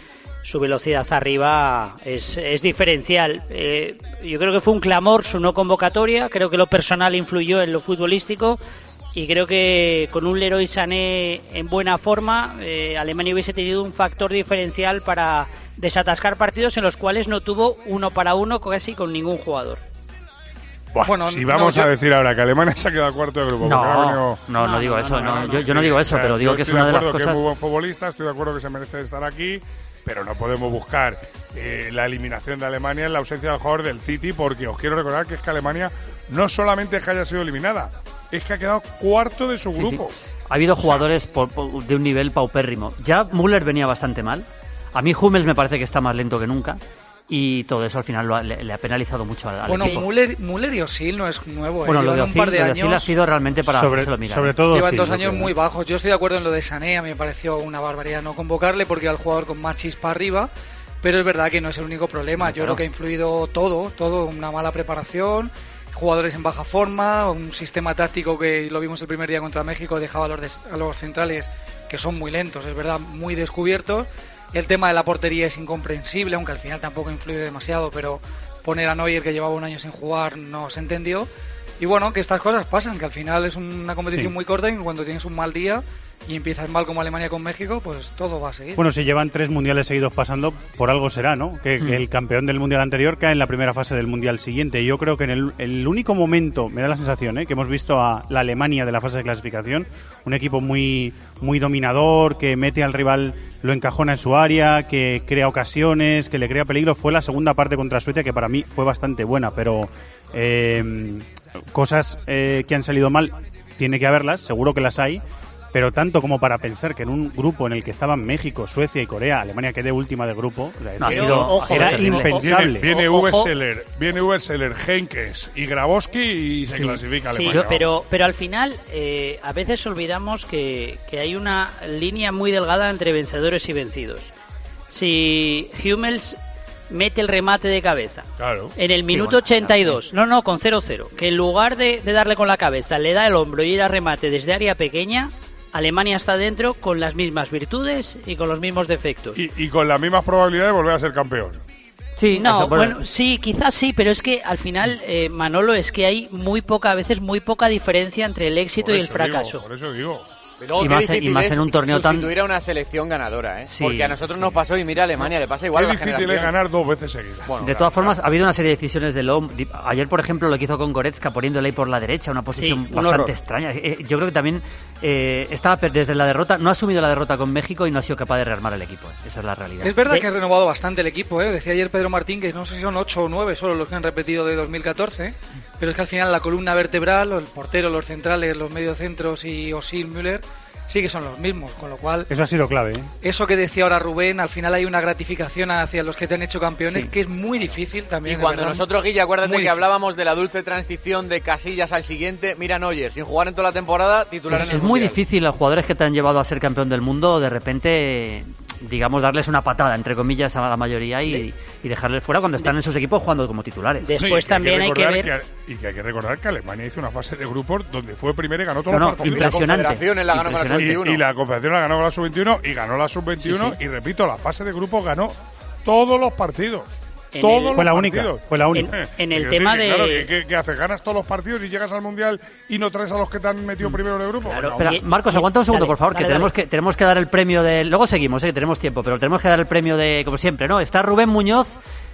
Speaker 54: su velocidad arriba es, es diferencial. Eh, yo creo que fue un clamor su no convocatoria, creo que lo personal influyó en lo futbolístico y creo que con un Leroy Sané en buena forma, eh, Alemania hubiese tenido un factor diferencial para desatascar partidos en los cuales no tuvo uno para uno casi con ningún jugador.
Speaker 18: Buah,
Speaker 54: Bueno,
Speaker 18: si vamos
Speaker 54: no,
Speaker 18: a
Speaker 54: yo-
Speaker 18: decir ahora que Alemania se ha quedado cuarto de grupo.
Speaker 23: No,
Speaker 18: venido-
Speaker 23: no, no digo eso, no, yo- yo no digo eso,
Speaker 18: o sea,
Speaker 23: pero digo que es
Speaker 18: estoy
Speaker 23: una de las
Speaker 18: acuerdo que
Speaker 23: cosas-
Speaker 18: es muy buen futbolista, estoy de acuerdo que se merece estar aquí, pero no podemos buscar eh, la eliminación de Alemania en la ausencia del jugador del City, porque os quiero recordar que es que Alemania no solamente es que haya sido eliminada, es que ha quedado cuarto de su
Speaker 23: Sí,
Speaker 18: grupo.
Speaker 23: sí. Ha habido jugadores por- por- de un nivel paupérrimo. Ya Müller venía bastante mal. A mí Hummels me parece que está más lento que nunca. Y todo eso al final lo ha- le, le ha penalizado mucho al, al
Speaker 47: Bueno,
Speaker 23: equipo.
Speaker 47: Müller, Müller y Osil no es nuevo. ¿eh?
Speaker 23: Bueno, lo de
Speaker 47: un
Speaker 23: Ozil,
Speaker 47: par de
Speaker 23: lo de Ozil
Speaker 47: años.
Speaker 23: ha sido realmente para
Speaker 12: Sobre- sobre todo
Speaker 47: Llevan dos años muy bajos. Yo estoy de acuerdo en lo de Sané, a mí me pareció una barbaridad no convocarle porque al jugador con más chispa arriba, pero es verdad que no es el único problema. Yo
Speaker 23: claro.
Speaker 47: creo que ha influido todo, todo, una mala preparación, jugadores en baja forma, un sistema táctico que lo vimos el primer día contra México, dejaba a los, des- a los centrales que son muy lentos, es verdad, muy descubiertos. El tema de la portería es incomprensible, aunque al final tampoco influye demasiado, pero poner a Neuer que llevaba un año sin jugar no se entendió. Y bueno, que estas cosas pasan, que al final es una competición
Speaker 12: Sí.
Speaker 47: muy corta y cuando tienes un mal día y empiezas mal como Alemania con México, pues todo va a seguir.
Speaker 12: Bueno, si llevan tres mundiales seguidos pasando, por algo será, ¿no? Que, que el campeón del mundial anterior cae en la primera fase del mundial siguiente. Yo creo que en el, el único momento, me da la sensación, ¿eh? que hemos visto a la Alemania de la fase de clasificación, un equipo muy, muy dominador, que mete al rival, lo encajona en su área, que crea ocasiones, que le crea peligro, fue la segunda parte contra Suecia, que para mí fue bastante buena, pero eh, cosas eh, que han salido mal, tiene que haberlas, seguro que las hay, pero tanto como para pensar que en un grupo en el que estaban México, Suecia y Corea, Alemania quede última de grupo, o sea,
Speaker 23: No, ha sido- ojo,
Speaker 12: era
Speaker 23: terrible.
Speaker 12: impensable.
Speaker 18: Viene. Uberseller, viene Uberseller, Henkes y Grabowski y se
Speaker 54: Sí.
Speaker 18: clasifica
Speaker 54: Sí,
Speaker 18: Alemania.
Speaker 54: pero, pero al final eh, a veces olvidamos que, que hay una línea muy delgada entre vencedores y vencidos. Si Hummels mete el remate de cabeza
Speaker 18: Claro.
Speaker 54: en el
Speaker 18: Sí,
Speaker 54: minuto
Speaker 18: bueno,
Speaker 54: 82, no, no, con 0-0, que en lugar de, de darle con la cabeza le da el hombro y ir a remate desde área pequeña, Alemania está dentro con las mismas virtudes y con los mismos defectos.
Speaker 18: Y, y con las mismas probabilidades de volver a ser campeón.
Speaker 23: Sí,
Speaker 54: no,
Speaker 23: bueno.
Speaker 54: bueno, sí, quizás sí, pero es que al final, eh, Manolo, es que hay muy poca, a veces muy poca diferencia entre el éxito
Speaker 18: Por
Speaker 54: y el fracaso.
Speaker 18: digo, por eso digo.
Speaker 2: Luego,
Speaker 23: Y más en- y más en un torneo tan-
Speaker 2: a una selección ganadora, ¿eh?
Speaker 23: Sí,
Speaker 2: Porque a nosotros nos pasó y mira Alemania, le pasa igual
Speaker 18: Qué
Speaker 2: a la
Speaker 18: difícil es ganar dos veces seguidas.
Speaker 2: Bueno,
Speaker 23: de todas formas, ha habido una serie de decisiones de. Di- Ayer, por ejemplo, lo que hizo con Goretzka poniéndole ahí por la derecha, una posición
Speaker 54: un
Speaker 23: bastante
Speaker 54: horror.
Speaker 23: extraña. Eh, Yo creo que también eh, estaba desde la derrota, no ha asumido la derrota con México y no ha sido capaz de rearmar el equipo. eh. Esa es la realidad.
Speaker 47: Es verdad que ha renovado bastante el equipo, ¿eh? decía ayer Pedro Martín que no sé si son 8 o 9 solo los que han repetido de 2014, pero es que al final la columna vertebral, el portero, los centrales, los mediocentros y Osil Müller sí que son los mismos, con lo cual
Speaker 12: Eso ha sido clave. ¿eh?
Speaker 47: eso que decía ahora Rubén, al final hay una gratificación hacia los que te han hecho campeones que es muy difícil
Speaker 2: Y
Speaker 47: también. de
Speaker 2: cuando
Speaker 47: verdad.
Speaker 2: nosotros, Guilla, acuérdate
Speaker 47: Muy
Speaker 2: que
Speaker 47: difícil.
Speaker 2: hablábamos de la dulce transición de Casillas al siguiente, mira Neuer, sin jugar en toda la temporada, titular
Speaker 23: Es,
Speaker 2: en el
Speaker 23: es muy difícil a los jugadores que te han llevado a ser campeón del mundo, de repente, digamos, darles una patada, entre comillas, a la mayoría y, y dejarles fuera cuando están en sus equipos jugando como titulares.
Speaker 18: No, y que recordar y que hay que recordar que Alemania hizo una fase de grupos donde fue primera y ganó todos
Speaker 23: No,
Speaker 18: los
Speaker 23: no,
Speaker 18: partidos.
Speaker 23: impresionante.
Speaker 2: La Confederaciones la ganó con la
Speaker 18: Y-
Speaker 2: sub-21.
Speaker 18: Y, la Confederación la ganó con la sub-21 y ganó la sub-21 y repito, la fase de grupos ganó todos los partidos.
Speaker 54: En
Speaker 18: todos
Speaker 54: el- Fue la
Speaker 12: única,
Speaker 18: partidos.
Speaker 12: fue la única.
Speaker 54: En- en el tema de-
Speaker 18: claro, que- que- que haces? ¿Ganas todos los partidos y llegas al Mundial y no traes a los que te han metido primero de grupo?
Speaker 23: Espera, Marcos, aguanta un segundo,
Speaker 54: dale,
Speaker 23: por favor,
Speaker 54: dale,
Speaker 23: que, tenemos
Speaker 54: dale.
Speaker 23: que tenemos que dar el premio de... Luego seguimos, eh, que tenemos tiempo, pero tenemos que dar el premio de, como siempre, ¿no? Está Rubén Muñoz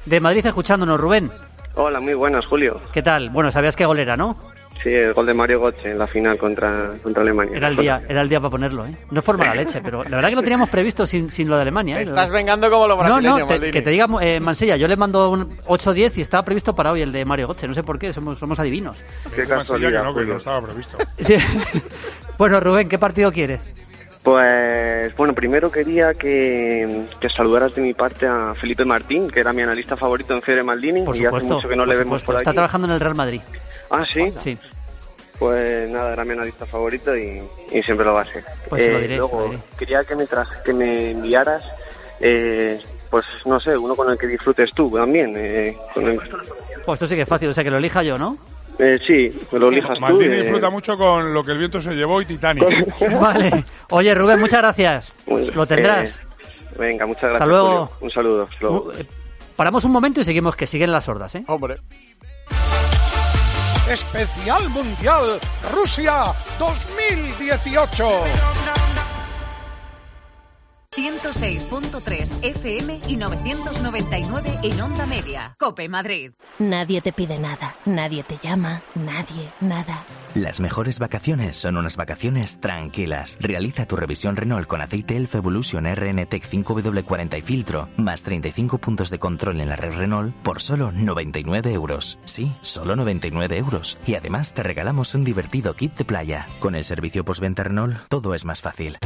Speaker 23: de Madrid escuchándonos. Rubén,
Speaker 55: Hola, muy buenas, Julio.
Speaker 23: ¿qué tal? Bueno, sabías que golera, ¿no?
Speaker 55: Sí, el gol de Mario Götze en la final contra, contra Alemania.
Speaker 23: Era el día, era el día para ponerlo, ¿eh? No es por mala leche, pero la verdad que lo teníamos previsto sin, sin lo de Alemania. ¿eh?
Speaker 2: Estás vengando como los
Speaker 23: No,
Speaker 2: brasileños,
Speaker 23: no, te-
Speaker 2: Maldini.
Speaker 23: que te diga eh, Mansilla, yo le mando un 8-10 y estaba previsto para hoy el de Mario Götze, no sé por qué, somos, somos adivinos.
Speaker 55: Qué casualidad,
Speaker 18: que no, que no estaba previsto.
Speaker 23: Sí. bueno, Rubén, ¿qué partido quieres?
Speaker 55: Pues bueno, primero quería que, que saludaras de mi parte a Felipe Martín, que era mi analista favorito en Fede Maldini,
Speaker 23: Por
Speaker 55: y hace
Speaker 23: supuesto.
Speaker 55: mucho que no le vemos
Speaker 23: supuesto.
Speaker 55: por
Speaker 23: Está
Speaker 55: aquí.
Speaker 23: trabajando en el Real Madrid.
Speaker 55: Ah, sí.
Speaker 23: Sí.
Speaker 55: Pues nada, era mi analista favorito y, y siempre lo va a ser.
Speaker 23: Pues se lo diré,
Speaker 55: luego,
Speaker 23: se lo diré.
Speaker 55: quería que me, que me enviaras, eh, pues no sé, uno con el que disfrutes tú también. Eh, con el-
Speaker 23: Pues esto sí que es fácil, o sea que lo elija yo, ¿no?
Speaker 55: eh, sí, que lo elijas tú.
Speaker 18: Maldini
Speaker 55: eh,
Speaker 18: disfruta mucho con lo que el viento se llevó y Titanic.
Speaker 23: Vale. Oye, Rubén, muchas gracias. Lo tendrás.
Speaker 55: eh, venga, muchas gracias.
Speaker 23: Hasta luego.
Speaker 55: Julio. Un saludo. hasta luego.
Speaker 23: Uh, eh, Paramos un momento y seguimos, que siguen las sordas, ¿eh?
Speaker 2: Hombre.
Speaker 1: Especial Mundial Rusia 2018.
Speaker 56: 106.3 FM y 999 en onda media. Cope Madrid.
Speaker 57: Nadie te pide nada, nadie te llama, nadie, nada.
Speaker 43: Las mejores vacaciones son unas vacaciones tranquilas. Realiza tu revisión Renault con aceite Elf Evolution RNTEC 5W40 y filtro, más 35 puntos de control en la red Renault por solo 99 euros. Sí, solo 99 euros. Y además te regalamos un divertido kit de playa. Con el servicio postventa Renault, todo es más fácil.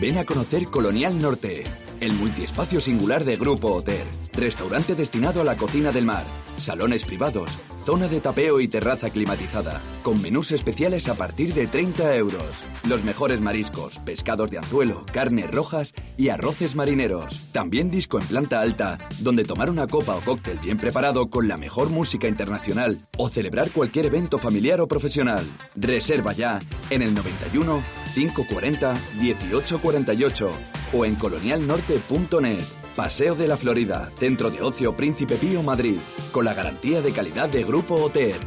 Speaker 58: Ven a conocer Colonial Norte, el multiespacio singular de Grupo Hotel. Restaurante destinado a la cocina del mar, salones privados, zona de tapeo y terraza climatizada, con menús especiales a partir de 30 euros. Los mejores mariscos, pescados de anzuelo, carnes rojas y arroces marineros. También disco en planta alta, donde tomar una copa o cóctel bien preparado con la mejor música internacional o celebrar cualquier evento familiar o profesional. Reserva ya en el 91 540 1848 o en colonialnorte.net. Paseo de la Florida, Centro de Ocio Príncipe Pío Madrid, con la garantía de calidad de Grupo Hotel.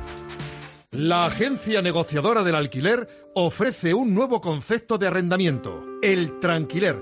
Speaker 53: La agencia negociadora del alquiler ofrece un nuevo concepto de arrendamiento, el tranquiler,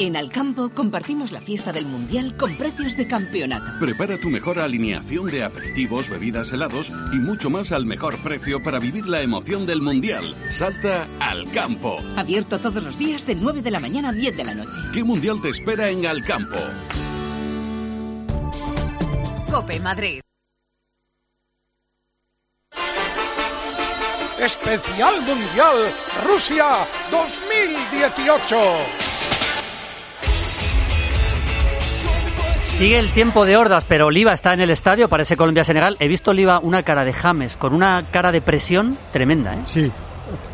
Speaker 59: En Alcampo compartimos la fiesta del Mundial con precios de campeonato.
Speaker 60: Prepara tu mejor alineación de aperitivos, bebidas, helados y mucho más al mejor precio para vivir la emoción del Mundial. Salta al campo.
Speaker 59: Abierto todos los días de 9 de la mañana a 10 de la noche.
Speaker 60: ¿Qué Mundial te espera en Alcampo?
Speaker 56: Cope Madrid.
Speaker 1: Especial Mundial Rusia 2018.
Speaker 23: Sigue el tiempo de hordas, pero Oliva está en el estadio, parece Colombia-Senegal. He visto Oliva una cara de James, con una cara de presión tremenda, ¿eh?
Speaker 40: Sí.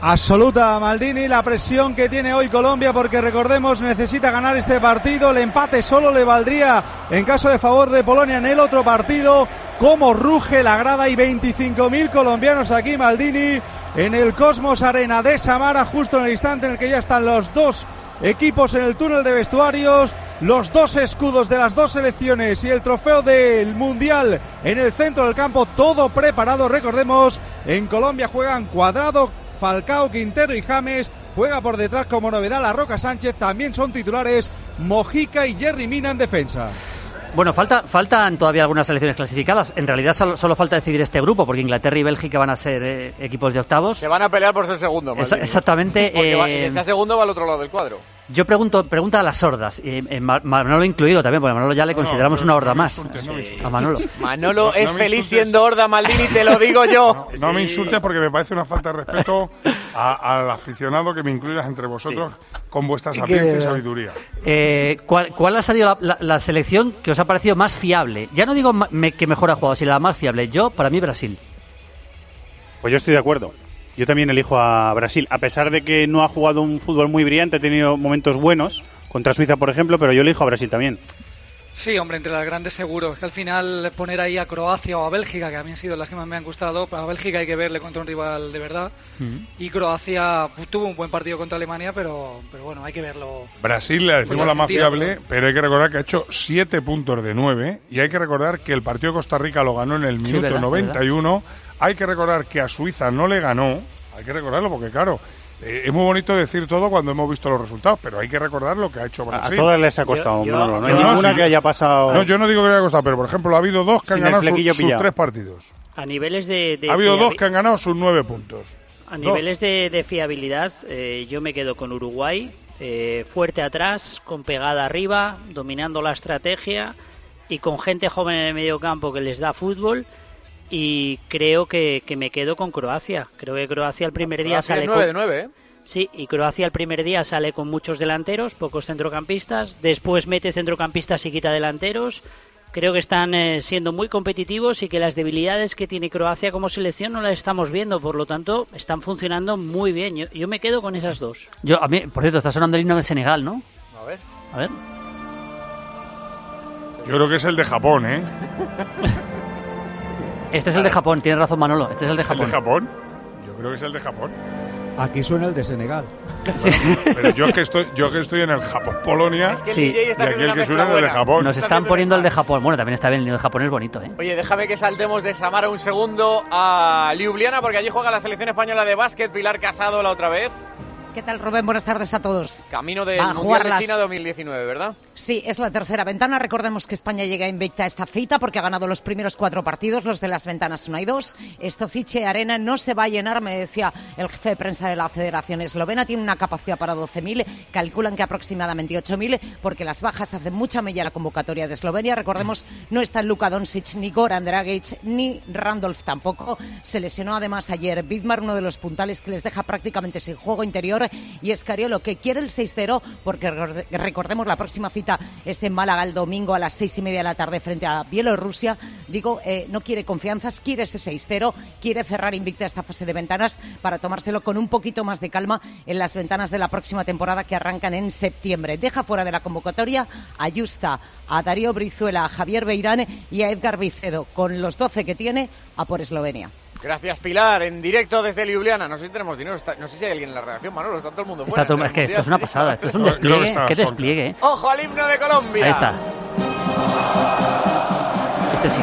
Speaker 40: Absoluta Maldini, la presión que tiene hoy Colombia porque recordemos necesita ganar este partido, el empate solo le valdría en caso de favor de Polonia en el otro partido, como ruge la grada y 25.000 colombianos aquí Maldini en el Cosmos Arena de Samara justo en el instante en el que ya están los dos equipos en el túnel de vestuarios, los dos escudos de las dos selecciones y el trofeo del Mundial en el centro del campo, todo preparado. Recordemos, en Colombia juegan Cuadrado, Falcao, Quintero y James. Juega por detrás como novedad la Roca Sánchez. También son titulares Mojica y Jerry Mina en defensa.
Speaker 23: Bueno, falta, faltan todavía algunas selecciones clasificadas. En realidad solo, solo falta decidir este grupo, porque Inglaterra y Bélgica van a ser eh, equipos de octavos.
Speaker 2: Se van a pelear por ser segundo.
Speaker 23: Esa- exactamente,
Speaker 2: Porque
Speaker 23: eh,
Speaker 2: el que sea segundo va al otro lado del cuadro.
Speaker 23: Yo pregunto, pregunta a las sordas, y eh, Ma- Manolo incluido también, porque a Manolo ya le consideramos una horda más. A Manolo.
Speaker 2: Manolo
Speaker 18: No- no
Speaker 2: es feliz
Speaker 18: insultes.
Speaker 2: siendo horda, Maldini, te lo digo yo.
Speaker 18: No me insultes porque me parece una falta de respeto a- al aficionado que me incluyas entre vosotros con vuestra sapiencia y sabiduría.
Speaker 23: Eh, ¿cuál, cuál ha sido la, la- la selección que os ha parecido más fiable? Ya no digo me- que mejor ha jugado, sino la más fiable. Yo, para mí, Brasil.
Speaker 12: Pues yo estoy de acuerdo. Yo también elijo a Brasil, a pesar de que no ha jugado un fútbol muy brillante, ha tenido momentos buenos contra Suiza, por ejemplo, pero yo elijo a Brasil también.
Speaker 47: Sí, hombre, entre las grandes seguros. Que al final poner ahí a Croacia o a Bélgica, que a mí han sido las que más me han gustado, a Bélgica hay que verle contra un rival de verdad. Y Croacia pues, tuvo un buen partido contra Alemania, pero, pero bueno, hay que verlo.
Speaker 18: Brasil le decimos la más fiable, pero hay que recordar que ha hecho 7 puntos de 9 y hay que recordar que el partido de Costa Rica lo ganó en el
Speaker 23: Sí,
Speaker 18: minuto
Speaker 23: verdad,
Speaker 18: 91. Hay que recordar que a Suiza no le ganó, hay que recordarlo porque claro, eh, es muy bonito decir todo cuando hemos visto los resultados, pero hay que recordar lo que ha hecho
Speaker 12: A
Speaker 18: Brasil.
Speaker 12: todas les ha costado,
Speaker 54: Yo-.
Speaker 12: No hay
Speaker 18: yo-
Speaker 12: ninguna
Speaker 18: sí,
Speaker 12: que haya pasado.
Speaker 18: No, yo no digo que le haya costado, pero por ejemplo ha habido dos que han ganado su- sus tres partidos.
Speaker 54: A niveles de, de
Speaker 18: Ha habido dos que han ganado sus nueve puntos.
Speaker 54: A
Speaker 18: Dos.
Speaker 54: niveles de, de fiabilidad, eh, yo me quedo con Uruguay, eh, fuerte atrás, con pegada arriba, dominando la estrategia y con gente joven en el medio campo que les da fútbol. Y creo que, que me quedo con Croacia. Creo que Croacia el primer día
Speaker 2: Croacia
Speaker 54: sale
Speaker 2: es 9
Speaker 54: con...
Speaker 2: de 9, ¿eh?
Speaker 54: Sí, y Croacia el primer día sale con muchos delanteros, pocos centrocampistas. Después mete centrocampistas y quita delanteros. Creo que están eh, siendo muy competitivos y que las debilidades que tiene Croacia como selección no las estamos viendo. Por lo tanto, están funcionando muy bien. Yo, yo me quedo con esas dos.
Speaker 23: Yo, a mí, por cierto, está sonando el himno de Senegal, ¿no?
Speaker 2: A ver.
Speaker 23: A ver.
Speaker 18: Yo creo que es el de Japón, ¿eh?
Speaker 23: Este es el de Japón, tiene razón Manolo. Este es el de
Speaker 18: ¿Es el
Speaker 23: Japón.
Speaker 18: de Japón? Yo creo que es el de Japón.
Speaker 40: Aquí suena el de Senegal.
Speaker 18: Pero yo que estoy, yo que estoy en el Japón-Polonia,
Speaker 2: que el
Speaker 23: Sí.
Speaker 2: DJ
Speaker 18: y aquí el que suena es el de. Japón.
Speaker 23: Nos
Speaker 2: Está
Speaker 23: están poniendo el de Japón. Bueno, también está bien, el de Japón es bonito, ¿eh?
Speaker 2: Oye, déjame que saltemos de Samara un segundo a Ljubljana, porque allí juega la selección española de básquet, Pilar Casado la otra vez.
Speaker 32: ¿Qué tal, Rubén? Buenas tardes a todos.
Speaker 2: Camino del Mundial de China 2019, ¿verdad?
Speaker 32: Sí, es la tercera ventana. Recordemos que España llega invicta a esta cita porque ha ganado los primeros cuatro partidos, los de las ventanas 1 y 2. Estofiche Arena no se va a llenar, me decía el jefe de prensa de la Federación Eslovena. Tiene una capacidad para 12.000, calculan que aproximadamente 8.000, porque las bajas hacen mucha mella la convocatoria de Eslovenia. Recordemos, no están Luka Doncic, ni Goran Dragic, ni Randolph tampoco. Se lesionó además ayer Vidmar, uno de los puntales que les deja prácticamente sin juego interior, y Escariolo, que quiere el 6-0, porque recorde- recordemos la próxima cita es en Málaga el domingo a las seis y media de la tarde frente a Bielorrusia. Digo, eh, no quiere confianzas, quiere ese 6-0, quiere cerrar invicta esta fase de ventanas para tomárselo con un poquito más de calma en las ventanas de la próxima temporada que arrancan en septiembre. Deja fuera de la convocatoria a Justa, a Darío Brizuela, a Javier Beirán y a Edgar Vicedo. Con los 12 que tiene, a por Eslovenia.
Speaker 2: Gracias, Pilar. En directo desde Ljubljana. No sé si tenemos dinero. está- no sé si hay alguien en la redacción, Manolo. Está todo el mundo
Speaker 23: Está
Speaker 2: fuera.
Speaker 23: todo- es que esto es una pasada. Esto es un despliegue.
Speaker 18: está
Speaker 23: Qué despliegue.
Speaker 2: ¡Ojo al himno de Colombia!
Speaker 23: Ahí está. Este sí.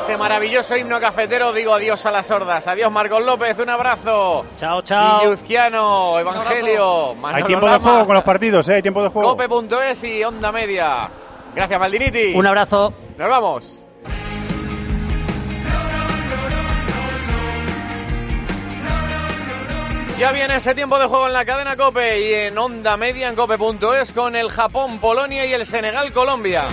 Speaker 2: Este maravilloso himno cafetero digo adiós a las sordas. Adiós, Marcos López. Un abrazo.
Speaker 54: Chao, chao.
Speaker 2: Guilluzquiano, Evangelio.
Speaker 12: Hay tiempo de juego con los partidos, ¿eh? Hay tiempo de juego.
Speaker 2: Cope.es y Onda Media. Gracias, Maldiniti.
Speaker 23: Un abrazo.
Speaker 2: Nos vamos. Ya viene ese tiempo de juego en la cadena Cope y en Onda Media en Cope.es con el Japón, Polonia y el Senegal, Colombia.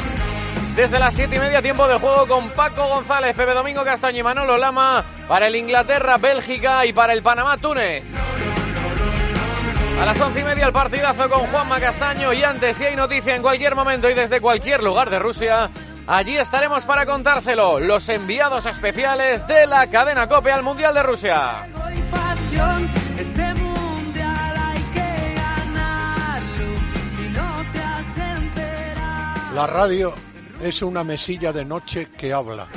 Speaker 2: Desde las siete y media, tiempo de juego con Paco González, Pepe Domingo Castaño y Manolo Lama para el Inglaterra, Bélgica y para el Panamá, Túnez. A las once y media el partidazo con Juanma Castaño y antes, si hay noticia en cualquier momento y desde cualquier lugar de Rusia, allí estaremos para contárselo. Los enviados especiales de la cadena Cope al Mundial de Rusia.
Speaker 56: Este.
Speaker 1: La radio es una mesilla de noche que habla.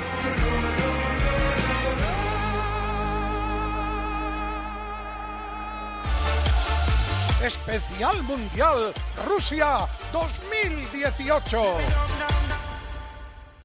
Speaker 1: Especial Mundial Rusia 2018.